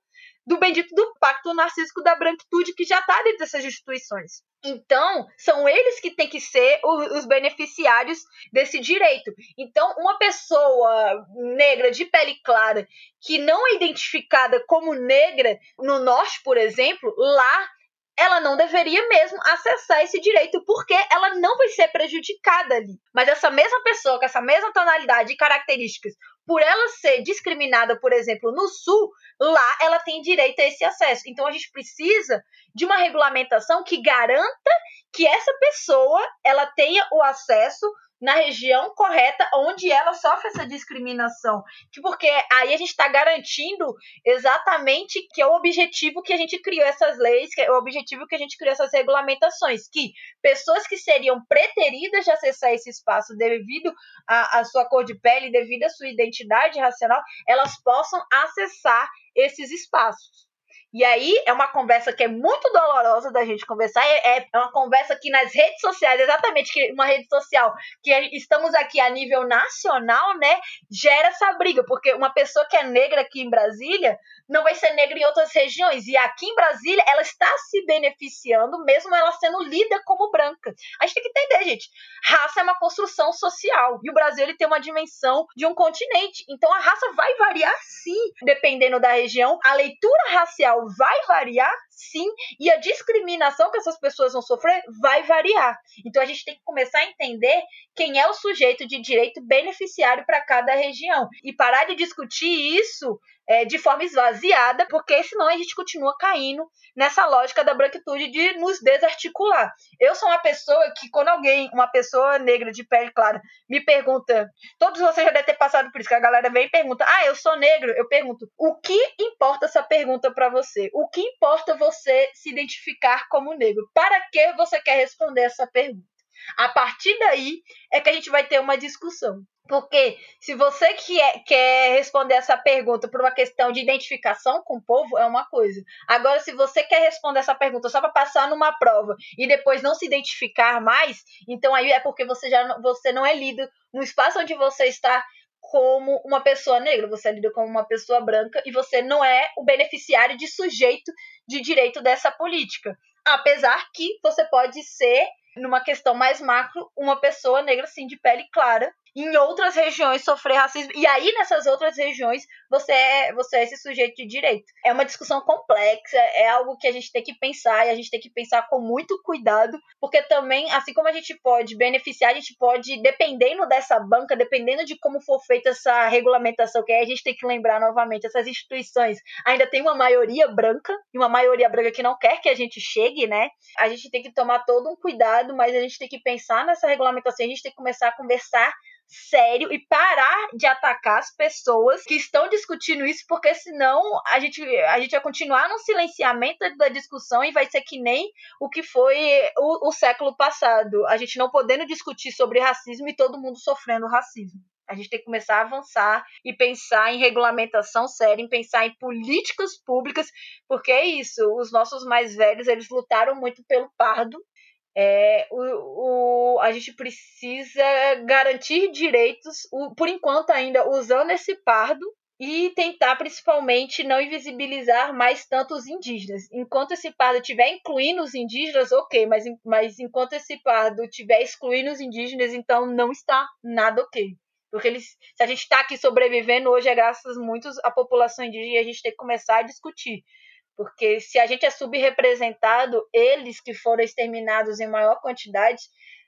do bendito do pacto narcísico da branquitude que já está dentro dessas instituições. Então, são eles que têm que ser os beneficiários desse direito. Então, uma pessoa negra de pele clara que não é identificada como negra no norte, por exemplo, lá ela não deveria mesmo acessar esse direito, porque ela não vai ser prejudicada ali. Mas essa mesma pessoa, com essa mesma tonalidade e características, por ela ser discriminada, por exemplo, no Sul, lá ela tem direito a esse acesso. Então a gente precisa de uma regulamentação que garanta que essa pessoa ela tenha o acesso na região correta onde ela sofre essa discriminação. Porque aí a gente está garantindo exatamente que é o objetivo que a gente criou essas leis, que é o objetivo que a gente criou essas regulamentações, que pessoas que seriam preteridas de acessar esse espaço devido à, à sua cor de pele, devido à sua identidade racial, elas possam acessar esses espaços. E aí é uma conversa que é muito dolorosa da gente conversar. É, é uma conversa que nas redes sociais, exatamente, que uma rede social que estamos aqui a nível nacional, né, gera essa briga, porque uma pessoa que é negra aqui em Brasília não vai ser negra em outras regiões. E aqui em Brasília, ela está se beneficiando, mesmo ela sendo lida como branca. A gente tem que entender, gente. Raça é uma construção social. E o Brasil ele tem uma dimensão de um continente. Então a raça vai variar sim, dependendo da região. A leitura racial vai variar sim, e a discriminação que essas pessoas vão sofrer vai variar. Então a gente tem que começar a entender quem é o sujeito de direito beneficiário para cada região e parar de discutir isso é, de forma esvaziada, porque senão a gente continua caindo nessa lógica da branquitude de nos desarticular. Eu sou uma pessoa que, quando alguém, uma pessoa negra de pele clara, me pergunta, todos vocês já devem ter passado por isso, que a galera vem e pergunta, ah, eu sou negro, eu pergunto, o que importa essa pergunta para você? O que importa você se identificar como negro? Para que você quer responder essa pergunta? A partir daí é que a gente vai ter uma discussão. Porque se você quer, quer responder essa pergunta por uma questão de identificação com o povo, é uma coisa. Agora, se você quer responder essa pergunta só para passar numa prova e depois não se identificar mais, então aí é porque você já você não é lido no espaço onde você está como uma pessoa negra, você é lido como uma pessoa branca e você não é o beneficiário de sujeito de direito dessa política. Apesar que você pode ser numa questão mais macro, uma pessoa negra, sim, de pele clara, em outras regiões sofrer racismo. E aí, nessas outras regiões, você é, você é esse sujeito de direito. É uma discussão complexa, é algo que a gente tem que pensar e a gente tem que pensar com muito cuidado, porque também, assim como a gente pode beneficiar, a gente pode, dependendo dessa banca, dependendo de como for feita essa regulamentação, que aí a gente tem que lembrar novamente, essas instituições ainda tem uma maioria branca, e uma maioria branca que não quer que a gente chegue, né? A gente tem que tomar todo um cuidado, mas a gente tem que pensar nessa regulamentação, a gente tem que começar a conversar sério e parar de atacar as pessoas que estão discutindo isso, porque senão a gente, a gente vai continuar no silenciamento da discussão e vai ser que nem o que foi o, o século passado. A gente não podendo discutir sobre racismo e todo mundo sofrendo racismo. A gente tem que começar a avançar e pensar em regulamentação séria, em pensar em políticas públicas, porque é isso, os nossos mais velhos, eles lutaram muito pelo pardo, é, o, o, a gente precisa garantir direitos, o, por enquanto ainda usando esse pardo, e tentar principalmente não invisibilizar mais tanto os indígenas. Enquanto esse pardo estiver incluindo os indígenas, ok, mas, mas enquanto esse pardo estiver excluindo os indígenas, então não está nada ok. Porque eles, se a gente está aqui sobrevivendo hoje é graças muito à população indígena e a gente tem que começar a discutir. Porque se a gente é subrepresentado, eles que foram exterminados em maior quantidade,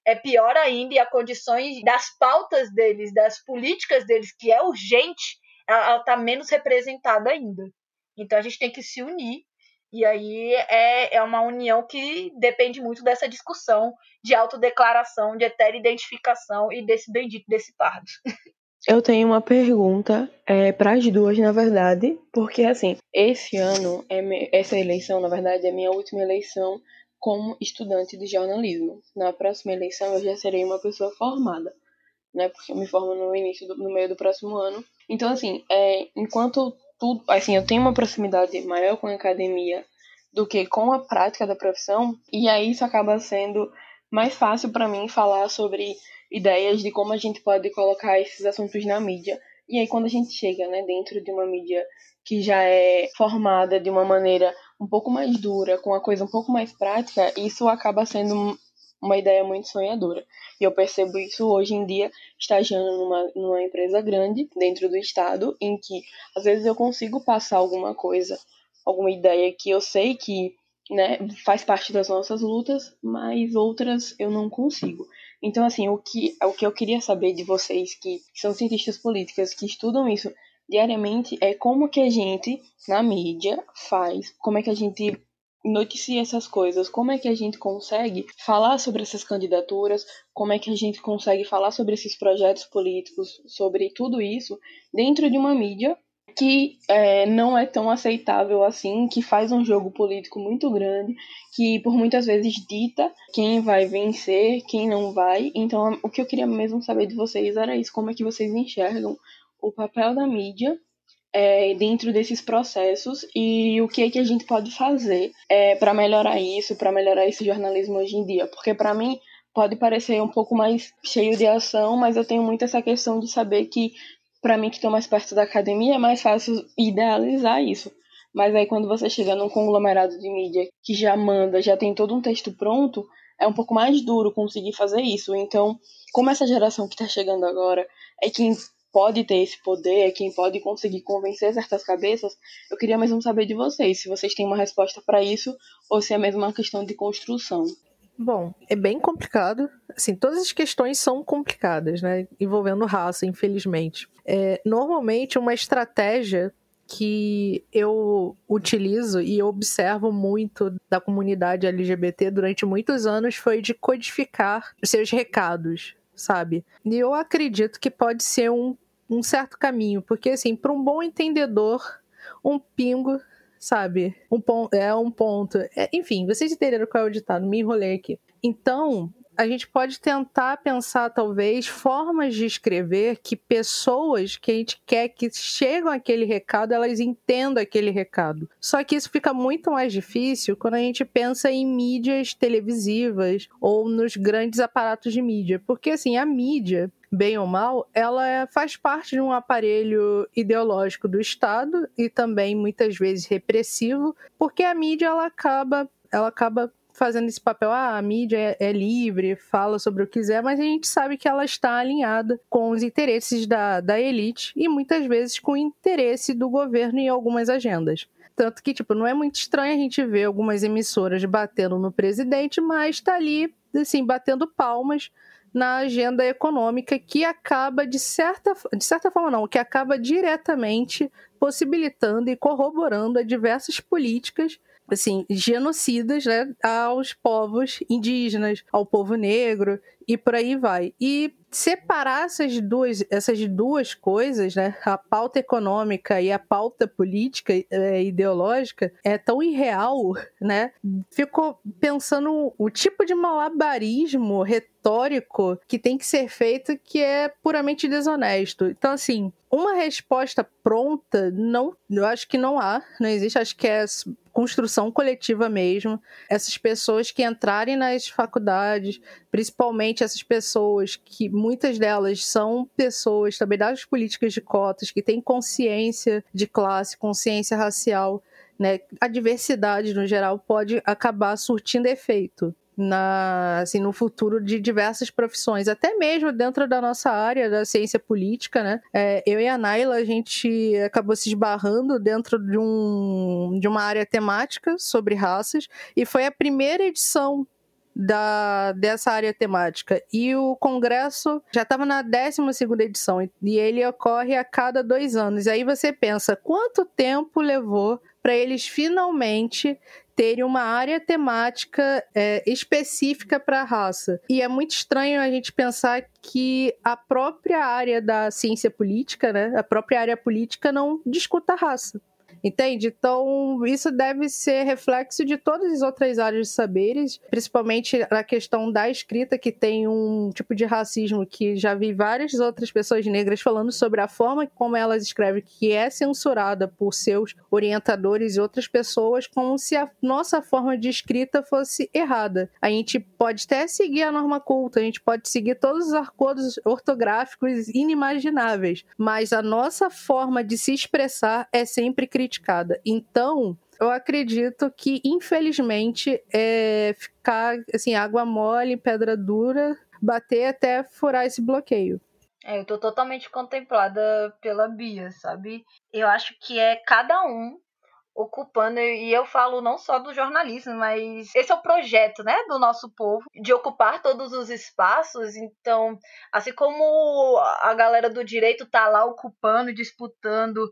é pior ainda, e as condições das pautas deles, das políticas deles, que é urgente, ela está menos representada ainda. Então a gente tem que se unir E aí é, é uma união que depende muito dessa discussão de autodeclaração, de etérea identificação e desse bendito desse pardo. Eu tenho uma pergunta é, para as duas, na verdade, porque assim, esse ano, é essa eleição, na verdade, é minha última eleição como estudante de jornalismo. Na próxima eleição eu já serei uma pessoa formada, né? Porque eu me formo no início, do, no meio do próximo ano. Então, assim, é, enquanto tudo, assim, eu tenho uma proximidade maior com a academia do que com a prática da profissão, e aí isso acaba sendo mais fácil para mim falar sobre ideias de como a gente pode colocar esses assuntos na mídia. E aí quando a gente chega, né, dentro de uma mídia que já é formada de uma maneira um pouco mais dura, com a coisa um pouco mais prática, isso acaba sendo uma ideia muito sonhadora. E eu percebo isso hoje em dia, estagiando numa, numa empresa grande, dentro do estado, em que às vezes eu consigo passar alguma coisa, alguma ideia que eu sei que né, faz parte das nossas lutas, mas outras eu não consigo. Então, assim, o que, o que eu queria saber de vocês que são cientistas políticas, que estudam isso diariamente, é como que a gente, na mídia, faz, como é que a gente noticia essas coisas, como é que a gente consegue falar sobre essas candidaturas, como é que a gente consegue falar sobre esses projetos políticos, sobre tudo isso dentro de uma mídia que é, não é tão aceitável assim, que faz um jogo político muito grande, que por muitas vezes dita quem vai vencer, quem não vai. Então, o que eu queria mesmo saber de vocês era isso: como é que vocês enxergam o papel da mídia é, dentro desses processos e o que é que a gente pode fazer é, para melhorar isso, para melhorar esse jornalismo hoje em dia. Porque para mim pode parecer um pouco mais cheio de ação, mas eu tenho muito essa questão de saber que para mim que estou mais perto da academia é mais fácil idealizar isso. Mas aí quando você chega num conglomerado de mídia que já manda, já tem todo um texto pronto, é um pouco mais duro conseguir fazer isso. Então, como essa geração que está chegando agora é quem pode ter esse poder, é quem pode conseguir convencer certas cabeças, eu queria mesmo saber de vocês, se vocês têm uma resposta para isso ou se é mesmo uma questão de construção. Bom, é bem complicado. Assim, todas as questões são complicadas, né? Envolvendo raça, infelizmente. É, normalmente, uma estratégia que eu utilizo e observo muito da comunidade LGBT durante muitos anos foi de codificar seus recados, sabe? E eu acredito que pode ser um, um certo caminho, porque, assim, para um bom entendedor, um pingo sabe? Um ponto, é um ponto. É, enfim, vocês entenderam qual é o ditado, me enrolei aqui. Então, a gente pode tentar pensar, talvez, formas de escrever que pessoas que a gente quer que chegam aquele recado, elas entendam aquele recado. Só que isso fica muito mais difícil quando a gente pensa em mídias televisivas ou nos grandes aparatos de mídia. Porque, assim, a mídia, bem ou mal, ela é, faz parte de um aparelho ideológico do Estado e também muitas vezes repressivo, porque a mídia ela acaba, ela acaba fazendo esse papel, ah, a mídia é, é, livre, fala sobre o que quiser, mas a gente sabe que ela está alinhada com os interesses da, da elite e muitas vezes com o interesse do governo em algumas agendas. Tanto que, tipo, não é muito estranho a gente ver algumas emissoras batendo no presidente, mas tá ali, assim, batendo palmas na agenda econômica que acaba de certa, de certa forma não, que acaba diretamente possibilitando e corroborando diversas políticas assim, genocidas, né, aos povos indígenas, ao povo negro e por aí vai. E separar essas duas, essas duas coisas, né, a pauta econômica e a pauta política é, ideológica, é tão irreal, né? Ficou pensando o tipo de malabarismo retórico que tem que ser feito que é puramente desonesto. Então, assim, uma resposta pronta, não, eu acho que não há, não existe, acho que é construção coletiva mesmo. Essas pessoas que entrarem nas faculdades, principalmente essas pessoas que muitas delas são pessoas também das políticas de cotas, que têm consciência de classe, consciência racial, né? A diversidade no geral pode acabar surtindo efeito na, assim, no futuro de diversas profissões, até mesmo dentro da nossa área da ciência política, né? É, eu e a Naila, a gente acabou se esbarrando dentro de, um, de uma área temática sobre raças, e foi a primeira edição da, dessa área temática. E o congresso já estava na 12 edição, e ele ocorre a cada dois anos. E aí você pensa, quanto tempo levou para eles finalmente terem uma área temática é, específica para a raça. E é muito estranho a gente pensar que a própria área da ciência política, né, a própria área política não discuta raça. Entende? Então, isso deve ser reflexo de todas as outras áreas de saberes, principalmente a questão da escrita, que tem um tipo de racismo que já vi várias outras pessoas negras falando sobre a forma como elas escrevem, que é censurada por seus orientadores e outras pessoas, como se a nossa forma de escrita fosse errada. A gente pode até seguir a norma culta, a gente pode seguir todos os acordos ortográficos inimagináveis, mas a nossa forma de se expressar é sempre criticada criticada. Então, eu acredito que, infelizmente, é ficar assim, água mole, pedra dura, bater até furar esse bloqueio. É, eu tô totalmente contemplada pela Bia, sabe? Eu acho que é cada um ocupando, e eu falo não só do jornalismo, mas esse é o projeto, né, do nosso povo, de ocupar todos os espaços. Então, assim como a galera do direito tá lá ocupando, disputando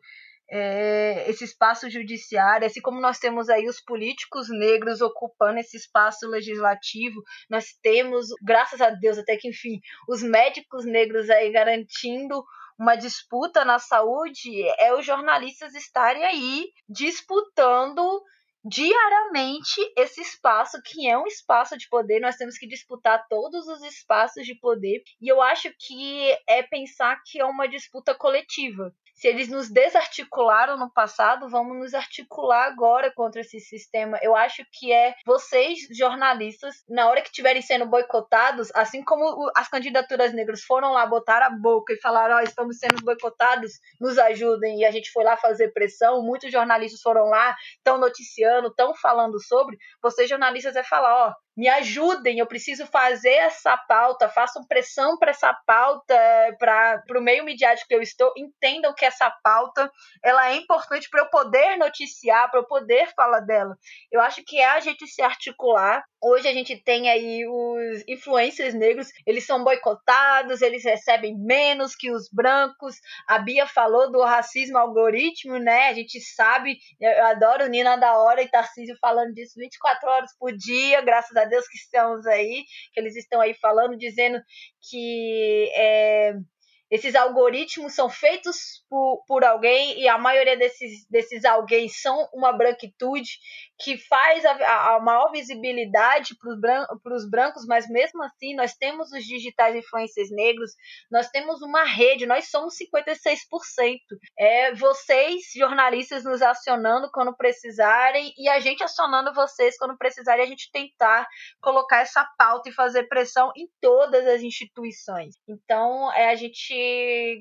é, esse espaço judiciário, assim como nós temos aí os políticos negros ocupando esse espaço legislativo, nós temos, graças a Deus, até que enfim, os médicos negros aí garantindo uma disputa na saúde, é os jornalistas estarem aí disputando diariamente esse espaço que é um espaço de poder, nós temos que disputar todos os espaços de poder, e eu acho que é pensar que é uma disputa coletiva se eles nos desarticularam no passado, vamos nos articular agora contra esse sistema. Eu acho que é vocês, jornalistas, na hora que estiverem sendo boicotados, assim como as candidaturas negras foram lá botar a boca e falaram: Ó, oh, estamos sendo boicotados, nos ajudem, e a gente foi lá fazer pressão. Muitos jornalistas foram lá, estão noticiando, estão falando sobre. Vocês, jornalistas, é falar: Ó, oh, me ajudem, eu preciso fazer essa pauta, façam pressão para essa pauta, para o meio midiático que eu estou, entendam que essa pauta ela é importante para eu poder noticiar, para eu poder falar dela. Eu acho que é a gente se articular. Hoje a gente tem aí os influencers negros, eles são boicotados, eles recebem menos que os brancos. A Bia falou do racismo algoritmo, né? A gente sabe, eu adoro Nina da Hora e Tarcísio falando disso 24 horas por dia, graças a Deus que estamos aí, que eles estão aí falando, dizendo que é, esses algoritmos são feitos por, por alguém e a maioria desses, desses alguém são uma branquitude que faz a, a maior visibilidade para os brancos, mas mesmo assim nós temos os digitais influencers negros, nós temos uma rede, nós somos 56%. É vocês, jornalistas, nos acionando quando precisarem e a gente acionando vocês quando precisarem, a gente tentar colocar essa pauta e fazer pressão em todas as instituições. Então, é a gente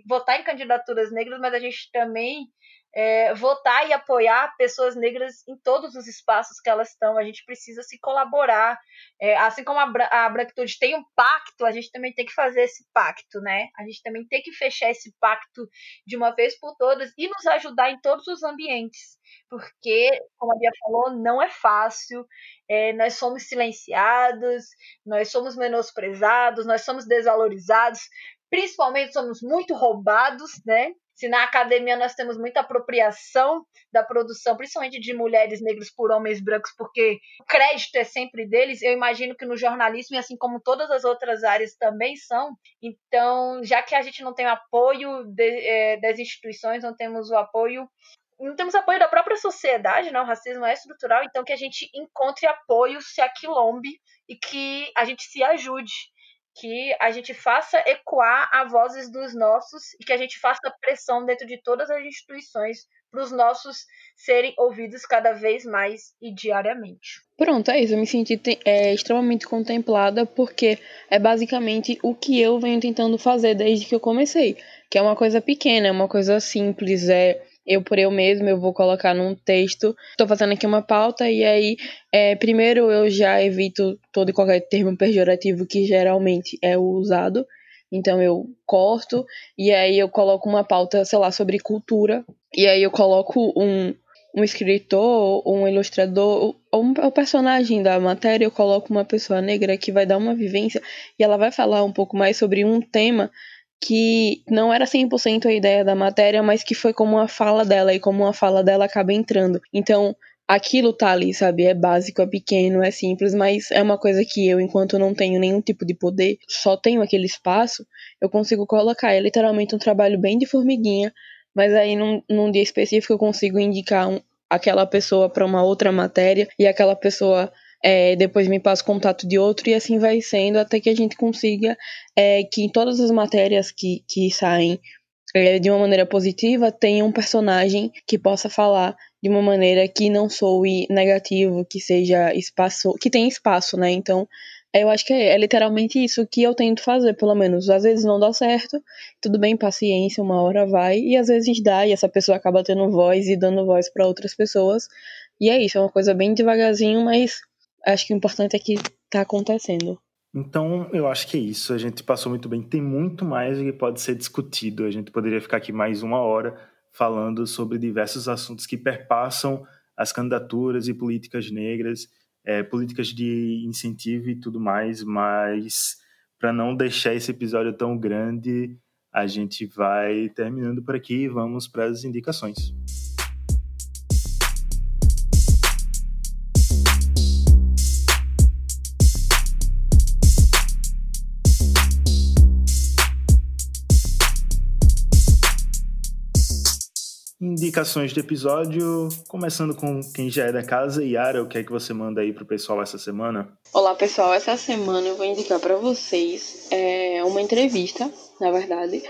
votar em candidaturas negras, mas a gente também é, votar e apoiar pessoas negras em todos os espaços que elas estão. A gente precisa se colaborar. É, assim como a, a branquitude tem um pacto, a gente também tem que fazer esse pacto, né? A gente também tem que fechar esse pacto de uma vez por todas e nos ajudar em todos os ambientes. Porque, como a Bia falou, não é fácil. É, nós somos silenciados, nós somos menosprezados, nós somos desvalorizados, principalmente somos muito roubados, né? Se na academia nós temos muita apropriação da produção, principalmente de mulheres negras por homens brancos, porque o crédito é sempre deles, eu imagino que no jornalismo, e assim como todas as outras áreas também são. Então, já que a gente não tem o apoio de, é, das instituições, não temos o apoio não temos apoio da própria sociedade, não, né? o racismo é estrutural, então que a gente encontre apoio, se aquilombe e que a gente se ajude que a gente faça ecoar a vozes dos nossos e que a gente faça pressão dentro de todas as instituições para os nossos serem ouvidos cada vez mais e diariamente. Pronto, é isso. Eu me senti é, extremamente contemplada porque é basicamente o que eu venho tentando fazer desde que eu comecei, que é uma coisa pequena, é uma coisa simples, é eu por eu mesmo, eu vou colocar num texto. Estou fazendo aqui uma pauta e aí, é, primeiro eu já evito todo e qualquer termo pejorativo que geralmente é usado. Então eu corto e aí eu coloco uma pauta, sei lá, sobre cultura. E aí eu coloco um, um escritor, um ilustrador, ou um, o personagem da matéria, eu coloco uma pessoa negra que vai dar uma vivência e ela vai falar um pouco mais sobre um tema que não era 100% a ideia da matéria, mas que foi como uma fala dela e como uma fala dela acaba entrando. Então, aquilo tá ali, sabe? É básico, é pequeno, é simples, mas é uma coisa que eu, enquanto não tenho nenhum tipo de poder, só tenho aquele espaço, eu consigo colocar. É literalmente um trabalho bem de formiguinha, mas aí num, num dia específico eu consigo indicar um, aquela pessoa para uma outra matéria e aquela pessoa é, depois me passa o contato de outro e assim vai sendo até que a gente consiga é, que em todas as matérias que, que saem é, de uma maneira positiva tenha um personagem que possa falar de uma maneira que não soe negativo, que seja espaço, que tenha espaço, né? Então, eu acho que é, é, literalmente isso que eu tento fazer, pelo menos. Às vezes não dá certo, tudo bem, paciência, uma hora vai, e às vezes dá, e essa pessoa acaba tendo voz e dando voz para outras pessoas. E é isso, é uma coisa bem devagarzinho, mas acho que o importante é que tá acontecendo. Então, eu acho que é isso. A gente passou muito bem. Tem muito mais que pode ser discutido. A gente poderia ficar aqui mais uma hora falando sobre diversos assuntos que perpassam as candidaturas e políticas negras, é, políticas de incentivo e tudo mais, mas para não deixar esse episódio tão grande, a gente vai terminando por aqui e vamos para as indicações. Indicações de episódio, começando com quem já é da casa. Yara, o que é que você manda aí pro pessoal essa semana? Olá, pessoal. Essa semana eu vou indicar para vocês é, uma entrevista, na verdade,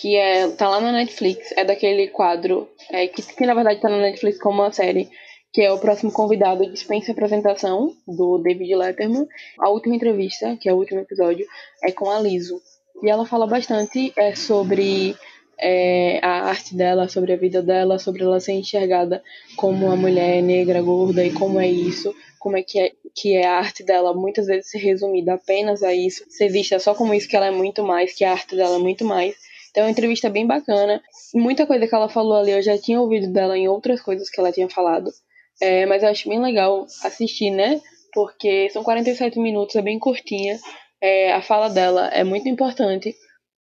que é tá lá na Netflix. É daquele quadro é, que, que, na verdade tá na Netflix como uma série, que é o próximo convidado dispensa apresentação do David Letterman. A última entrevista, que é o último episódio, é com a Liso. E ela fala bastante é, sobre é, a arte dela, sobre a vida dela, sobre ela ser enxergada como uma mulher negra, gorda e como é isso, como é que é, que é a arte dela muitas vezes resumida apenas a isso, ser vista só como isso, que ela é muito mais, que a arte dela é muito mais. Então é uma entrevista bem bacana. Muita coisa que ela falou ali eu já tinha ouvido dela em outras coisas que ela tinha falado. É, mas eu acho bem legal assistir, né? Porque são 47 minutos, é bem curtinha. É, a fala dela é muito importante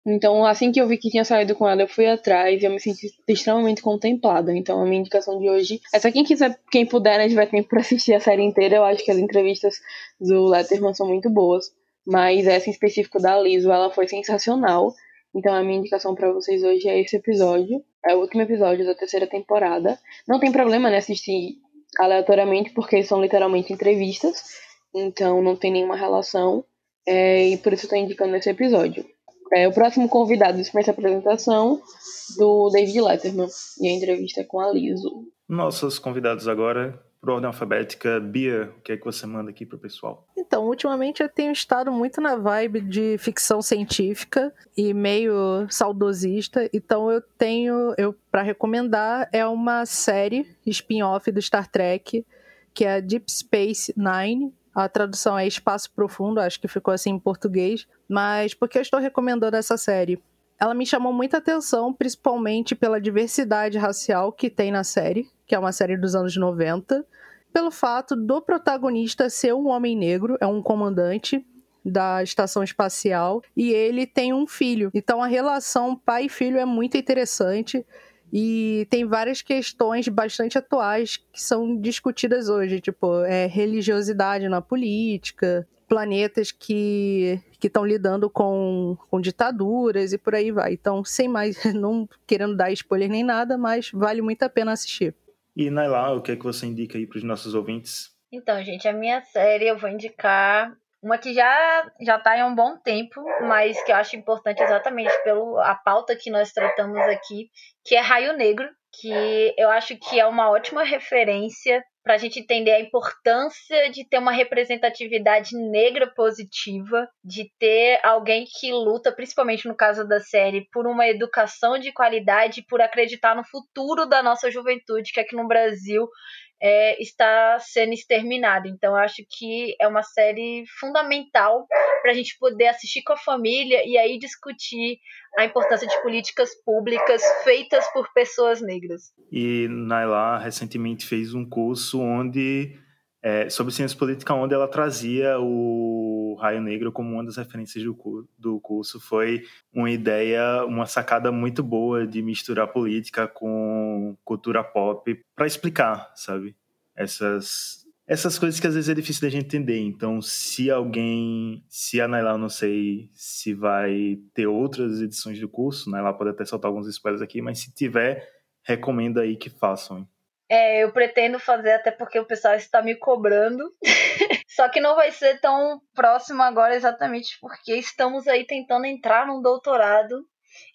então, assim que eu vi que tinha saído com ela, eu fui atrás e eu me senti extremamente contemplada. Então, a minha indicação de hoje é só quem quiser, quem puder, né, tiver tempo para assistir a série inteira. Eu acho que as entrevistas do Letterman são muito boas. Mas essa em específico da Liso, ela foi sensacional. Então, a minha indicação para vocês hoje é esse episódio. É o último episódio da terceira temporada. Não tem problema, né, assistir aleatoriamente, porque são literalmente entrevistas. Então, não tem nenhuma relação. É, e por isso eu tô indicando esse episódio. É, o próximo convidado dispensa a apresentação do David Letterman e a entrevista com a Liso. Nossos convidados agora, por ordem alfabética, Bia, o que é que você manda aqui pro pessoal? Então, ultimamente eu tenho estado muito na vibe de ficção científica e meio saudosista, então eu tenho, eu para recomendar é uma série spin-off do Star Trek, que é Deep Space Nine, a tradução é Espaço Profundo, acho que ficou assim em português. Mas por que eu estou recomendando essa série? Ela me chamou muita atenção, principalmente pela diversidade racial que tem na série, que é uma série dos anos 90, pelo fato do protagonista ser um homem negro, é um comandante da estação espacial, e ele tem um filho. Então a relação pai e filho é muito interessante. E tem várias questões bastante atuais que são discutidas hoje, tipo, é, religiosidade na política, planetas que estão lidando com, com ditaduras e por aí vai. Então, sem mais, não querendo dar spoiler nem nada, mas vale muito a pena assistir. E Naila, o que é que você indica aí para os nossos ouvintes? Então, gente, a minha série eu vou indicar uma que já já está há um bom tempo, mas que eu acho importante exatamente pela pauta que nós tratamos aqui, que é Raio Negro, que eu acho que é uma ótima referência para a gente entender a importância de ter uma representatividade negra positiva, de ter alguém que luta, principalmente no caso da série, por uma educação de qualidade, por acreditar no futuro da nossa juventude, que aqui no Brasil é, está sendo exterminada. Então, acho que é uma série fundamental para a gente poder assistir com a família e aí discutir a importância de políticas públicas feitas por pessoas negras. E Naila recentemente fez um curso onde é, sobre ciência política, onde ela trazia o Raio Negro como uma das referências do, do curso. Foi uma ideia, uma sacada muito boa de misturar política com cultura pop para explicar, sabe? Essas, essas coisas que às vezes é difícil da gente entender. Então, se alguém, se a Naila, não sei se vai ter outras edições do curso, Naila pode até soltar alguns spoilers aqui, mas se tiver, recomendo aí que façam. É, eu pretendo fazer até porque o pessoal está me cobrando. Só que não vai ser tão próximo agora exatamente porque estamos aí tentando entrar num doutorado.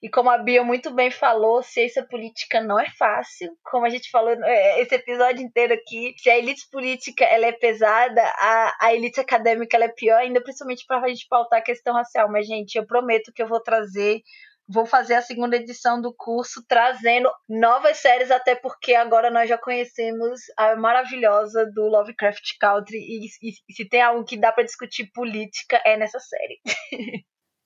E como a Bia muito bem falou, ciência política não é fácil. Como a gente falou é, esse episódio inteiro aqui, se a elite política ela é pesada, a, a elite acadêmica ela é pior, ainda principalmente para a gente pautar a questão racial. Mas, gente, eu prometo que eu vou trazer vou fazer a segunda edição do curso trazendo novas séries, até porque agora nós já conhecemos a maravilhosa do Lovecraft Country e, e, se tem algo que dá para discutir política é nessa série.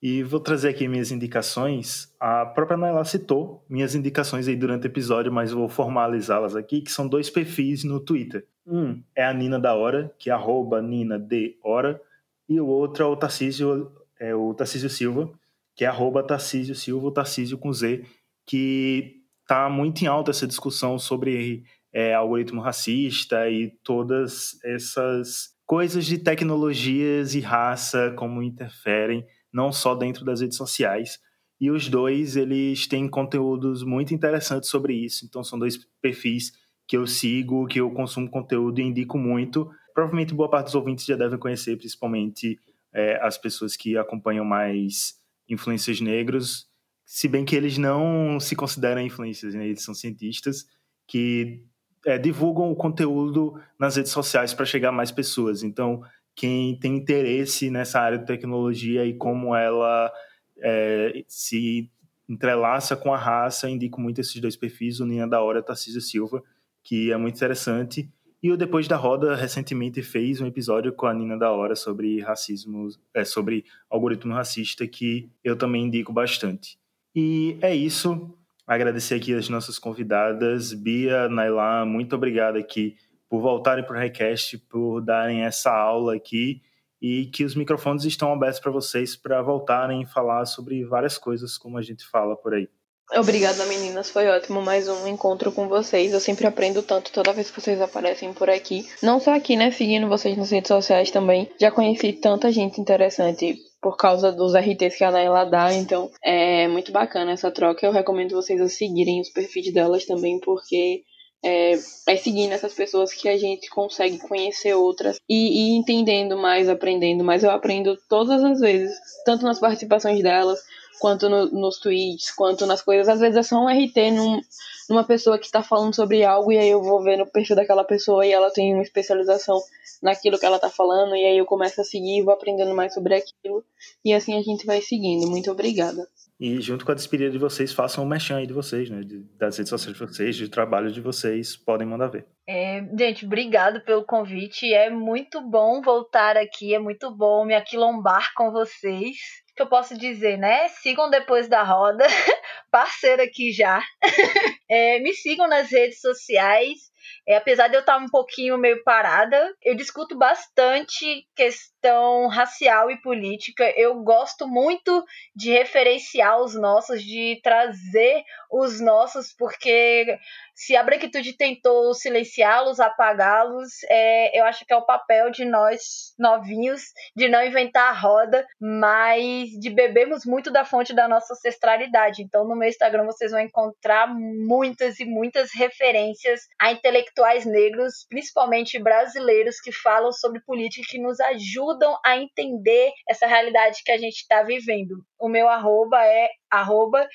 E vou trazer aqui minhas indicações. A própria Naila citou minhas indicações aí durante o episódio, mas vou formalizá-las aqui, que são dois perfis no Twitter. Um é a Nina da Hora, que é arroba Nina de Hora, e o outro é o Tarcísio, é o Tarcísio Silva, que é arroba Tarcísio Silva, Tarcísio com Z, que está muito em alta essa discussão sobre é, algoritmo racista e todas essas coisas de tecnologias e raça, como interferem, não só dentro das redes sociais. E os dois, eles têm conteúdos muito interessantes sobre isso. Então, são dois perfis que eu sigo, que eu consumo conteúdo e indico muito. Provavelmente boa parte dos ouvintes já devem conhecer, principalmente é, as pessoas que acompanham mais influências negros, se bem que eles não se consideram influências, né? eles são cientistas que é, divulgam o conteúdo nas redes sociais para chegar a mais pessoas. Então, quem tem interesse nessa área de tecnologia e como ela é, se entrelaça com a raça, indico muito esses dois perfis, o Nina da Hora e Tarcísio Silva, que é muito interessante e o Depois da Roda recentemente fez um episódio com a Nina da Hora sobre racismo, é, sobre algoritmo racista, que eu também indico bastante. E é isso. Agradecer aqui as nossas convidadas, Bia, Nailá, muito obrigado aqui por voltarem para o Request, por darem essa aula aqui e que os microfones estão abertos para vocês para voltarem e falar sobre várias coisas, como a gente fala por aí. Obrigada, meninas. Foi ótimo mais um encontro com vocês. Eu sempre aprendo tanto toda vez que vocês aparecem por aqui. Não só aqui, né? Seguindo vocês nas redes sociais também. Já conheci tanta gente interessante por causa dos RTs que a Naila dá, então é muito bacana essa troca. Eu recomendo vocês a seguirem os perfis delas também, porque é, é seguindo essas pessoas que a gente consegue conhecer outras e, e entendendo mais, aprendendo mais. Eu aprendo todas as vezes, tanto nas participações delas quanto no, nos tweets, quanto nas coisas. Às vezes é só um RT num, numa pessoa que está falando sobre algo e aí eu vou ver no perfil daquela pessoa e ela tem uma especialização naquilo que ela está falando e aí eu começo a seguir e vou aprendendo mais sobre aquilo e assim a gente vai seguindo. Muito obrigada. E junto com a despedida de vocês, façam o um mechan aí de vocês, né? De, das redes sociais de vocês, de trabalho de vocês, podem mandar ver. É, gente, obrigado pelo convite. É muito bom voltar aqui, é muito bom me aquilombar com vocês que eu posso dizer, né? Sigam depois da roda, parceiro aqui já. é, me sigam nas redes sociais. É, apesar de eu estar um pouquinho meio parada, eu discuto bastante questão racial e política. Eu gosto muito de referenciar os nossos, de trazer os nossos, porque se a branquitude tentou silenciá-los, apagá-los, é, eu acho que é o papel de nós novinhos de não inventar a roda, mas de bebermos muito da fonte da nossa ancestralidade. Então, no meu Instagram vocês vão encontrar muitas e muitas referências a intelectuais negros, principalmente brasileiros, que falam sobre política que nos ajudam a entender essa realidade que a gente está vivendo. O meu arroba é arroba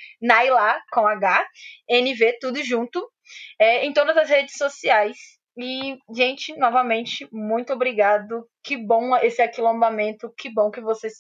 com H, NV, tudo junto, é, em todas as redes sociais. E, gente, novamente, muito obrigado. Que bom esse aquilombamento. Que bom que vocês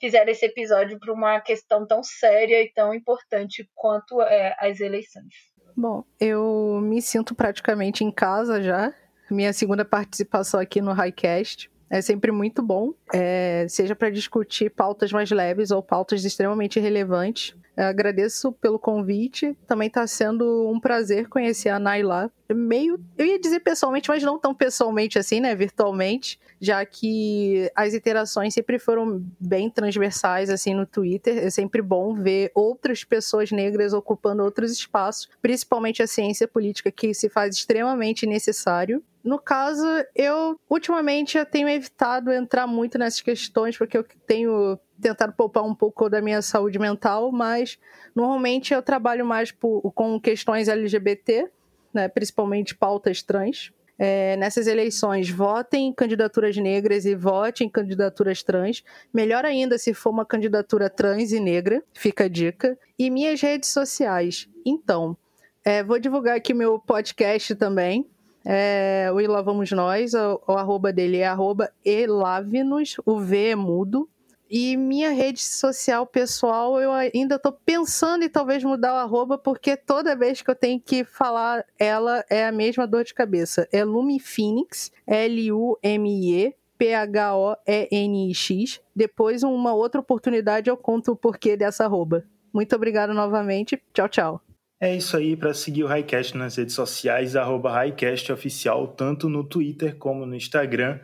fizeram esse episódio para uma questão tão séria e tão importante quanto é, as eleições. Bom, eu me sinto praticamente em casa já. minha segunda participação aqui no Highcast. É sempre muito bom, é, seja para discutir pautas mais leves ou pautas extremamente relevantes. Agradeço pelo convite. Também está sendo um prazer conhecer a Naila. Meio, eu ia dizer pessoalmente, mas não tão pessoalmente assim, né? Virtualmente, já que as interações sempre foram bem transversais assim no Twitter. É sempre bom ver outras pessoas negras ocupando outros espaços, principalmente a ciência política, que se faz extremamente necessário. No caso, eu ultimamente eu tenho evitado entrar muito nessas questões porque eu tenho tentado poupar um pouco da minha saúde mental, mas normalmente eu trabalho mais por, com questões LGBT, né, principalmente pautas trans. É, nessas eleições, votem em candidaturas negras e votem em candidaturas trans. Melhor ainda se for uma candidatura trans e negra, fica a dica. E minhas redes sociais. Então, é, vou divulgar aqui meu podcast também. É, o Ilá Vamos Nós, o, o arroba dele é arroba Elavinos, o V é mudo, e minha rede social pessoal, eu ainda estou pensando em talvez mudar o arroba, porque toda vez que eu tenho que falar ela é a mesma dor de cabeça. É Lumi Phoenix, L-U-M-I-E, P-H-O-E-N-I-X. Depois, uma outra oportunidade, eu conto o porquê dessa arroba. Muito obrigado novamente. Tchau, tchau. É isso aí, para seguir o Highcast nas redes sociais, arroba Highcast Oficial, tanto no Twitter como no Instagram.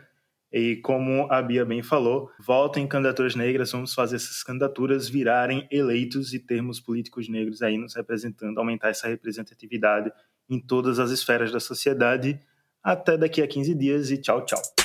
E como a Bia bem falou, votem candidaturas negras, vamos fazer essas candidaturas virarem eleitos e termos políticos negros aí nos representando, aumentar essa representatividade em todas as esferas da sociedade. Até daqui a 15 dias e tchau, tchau.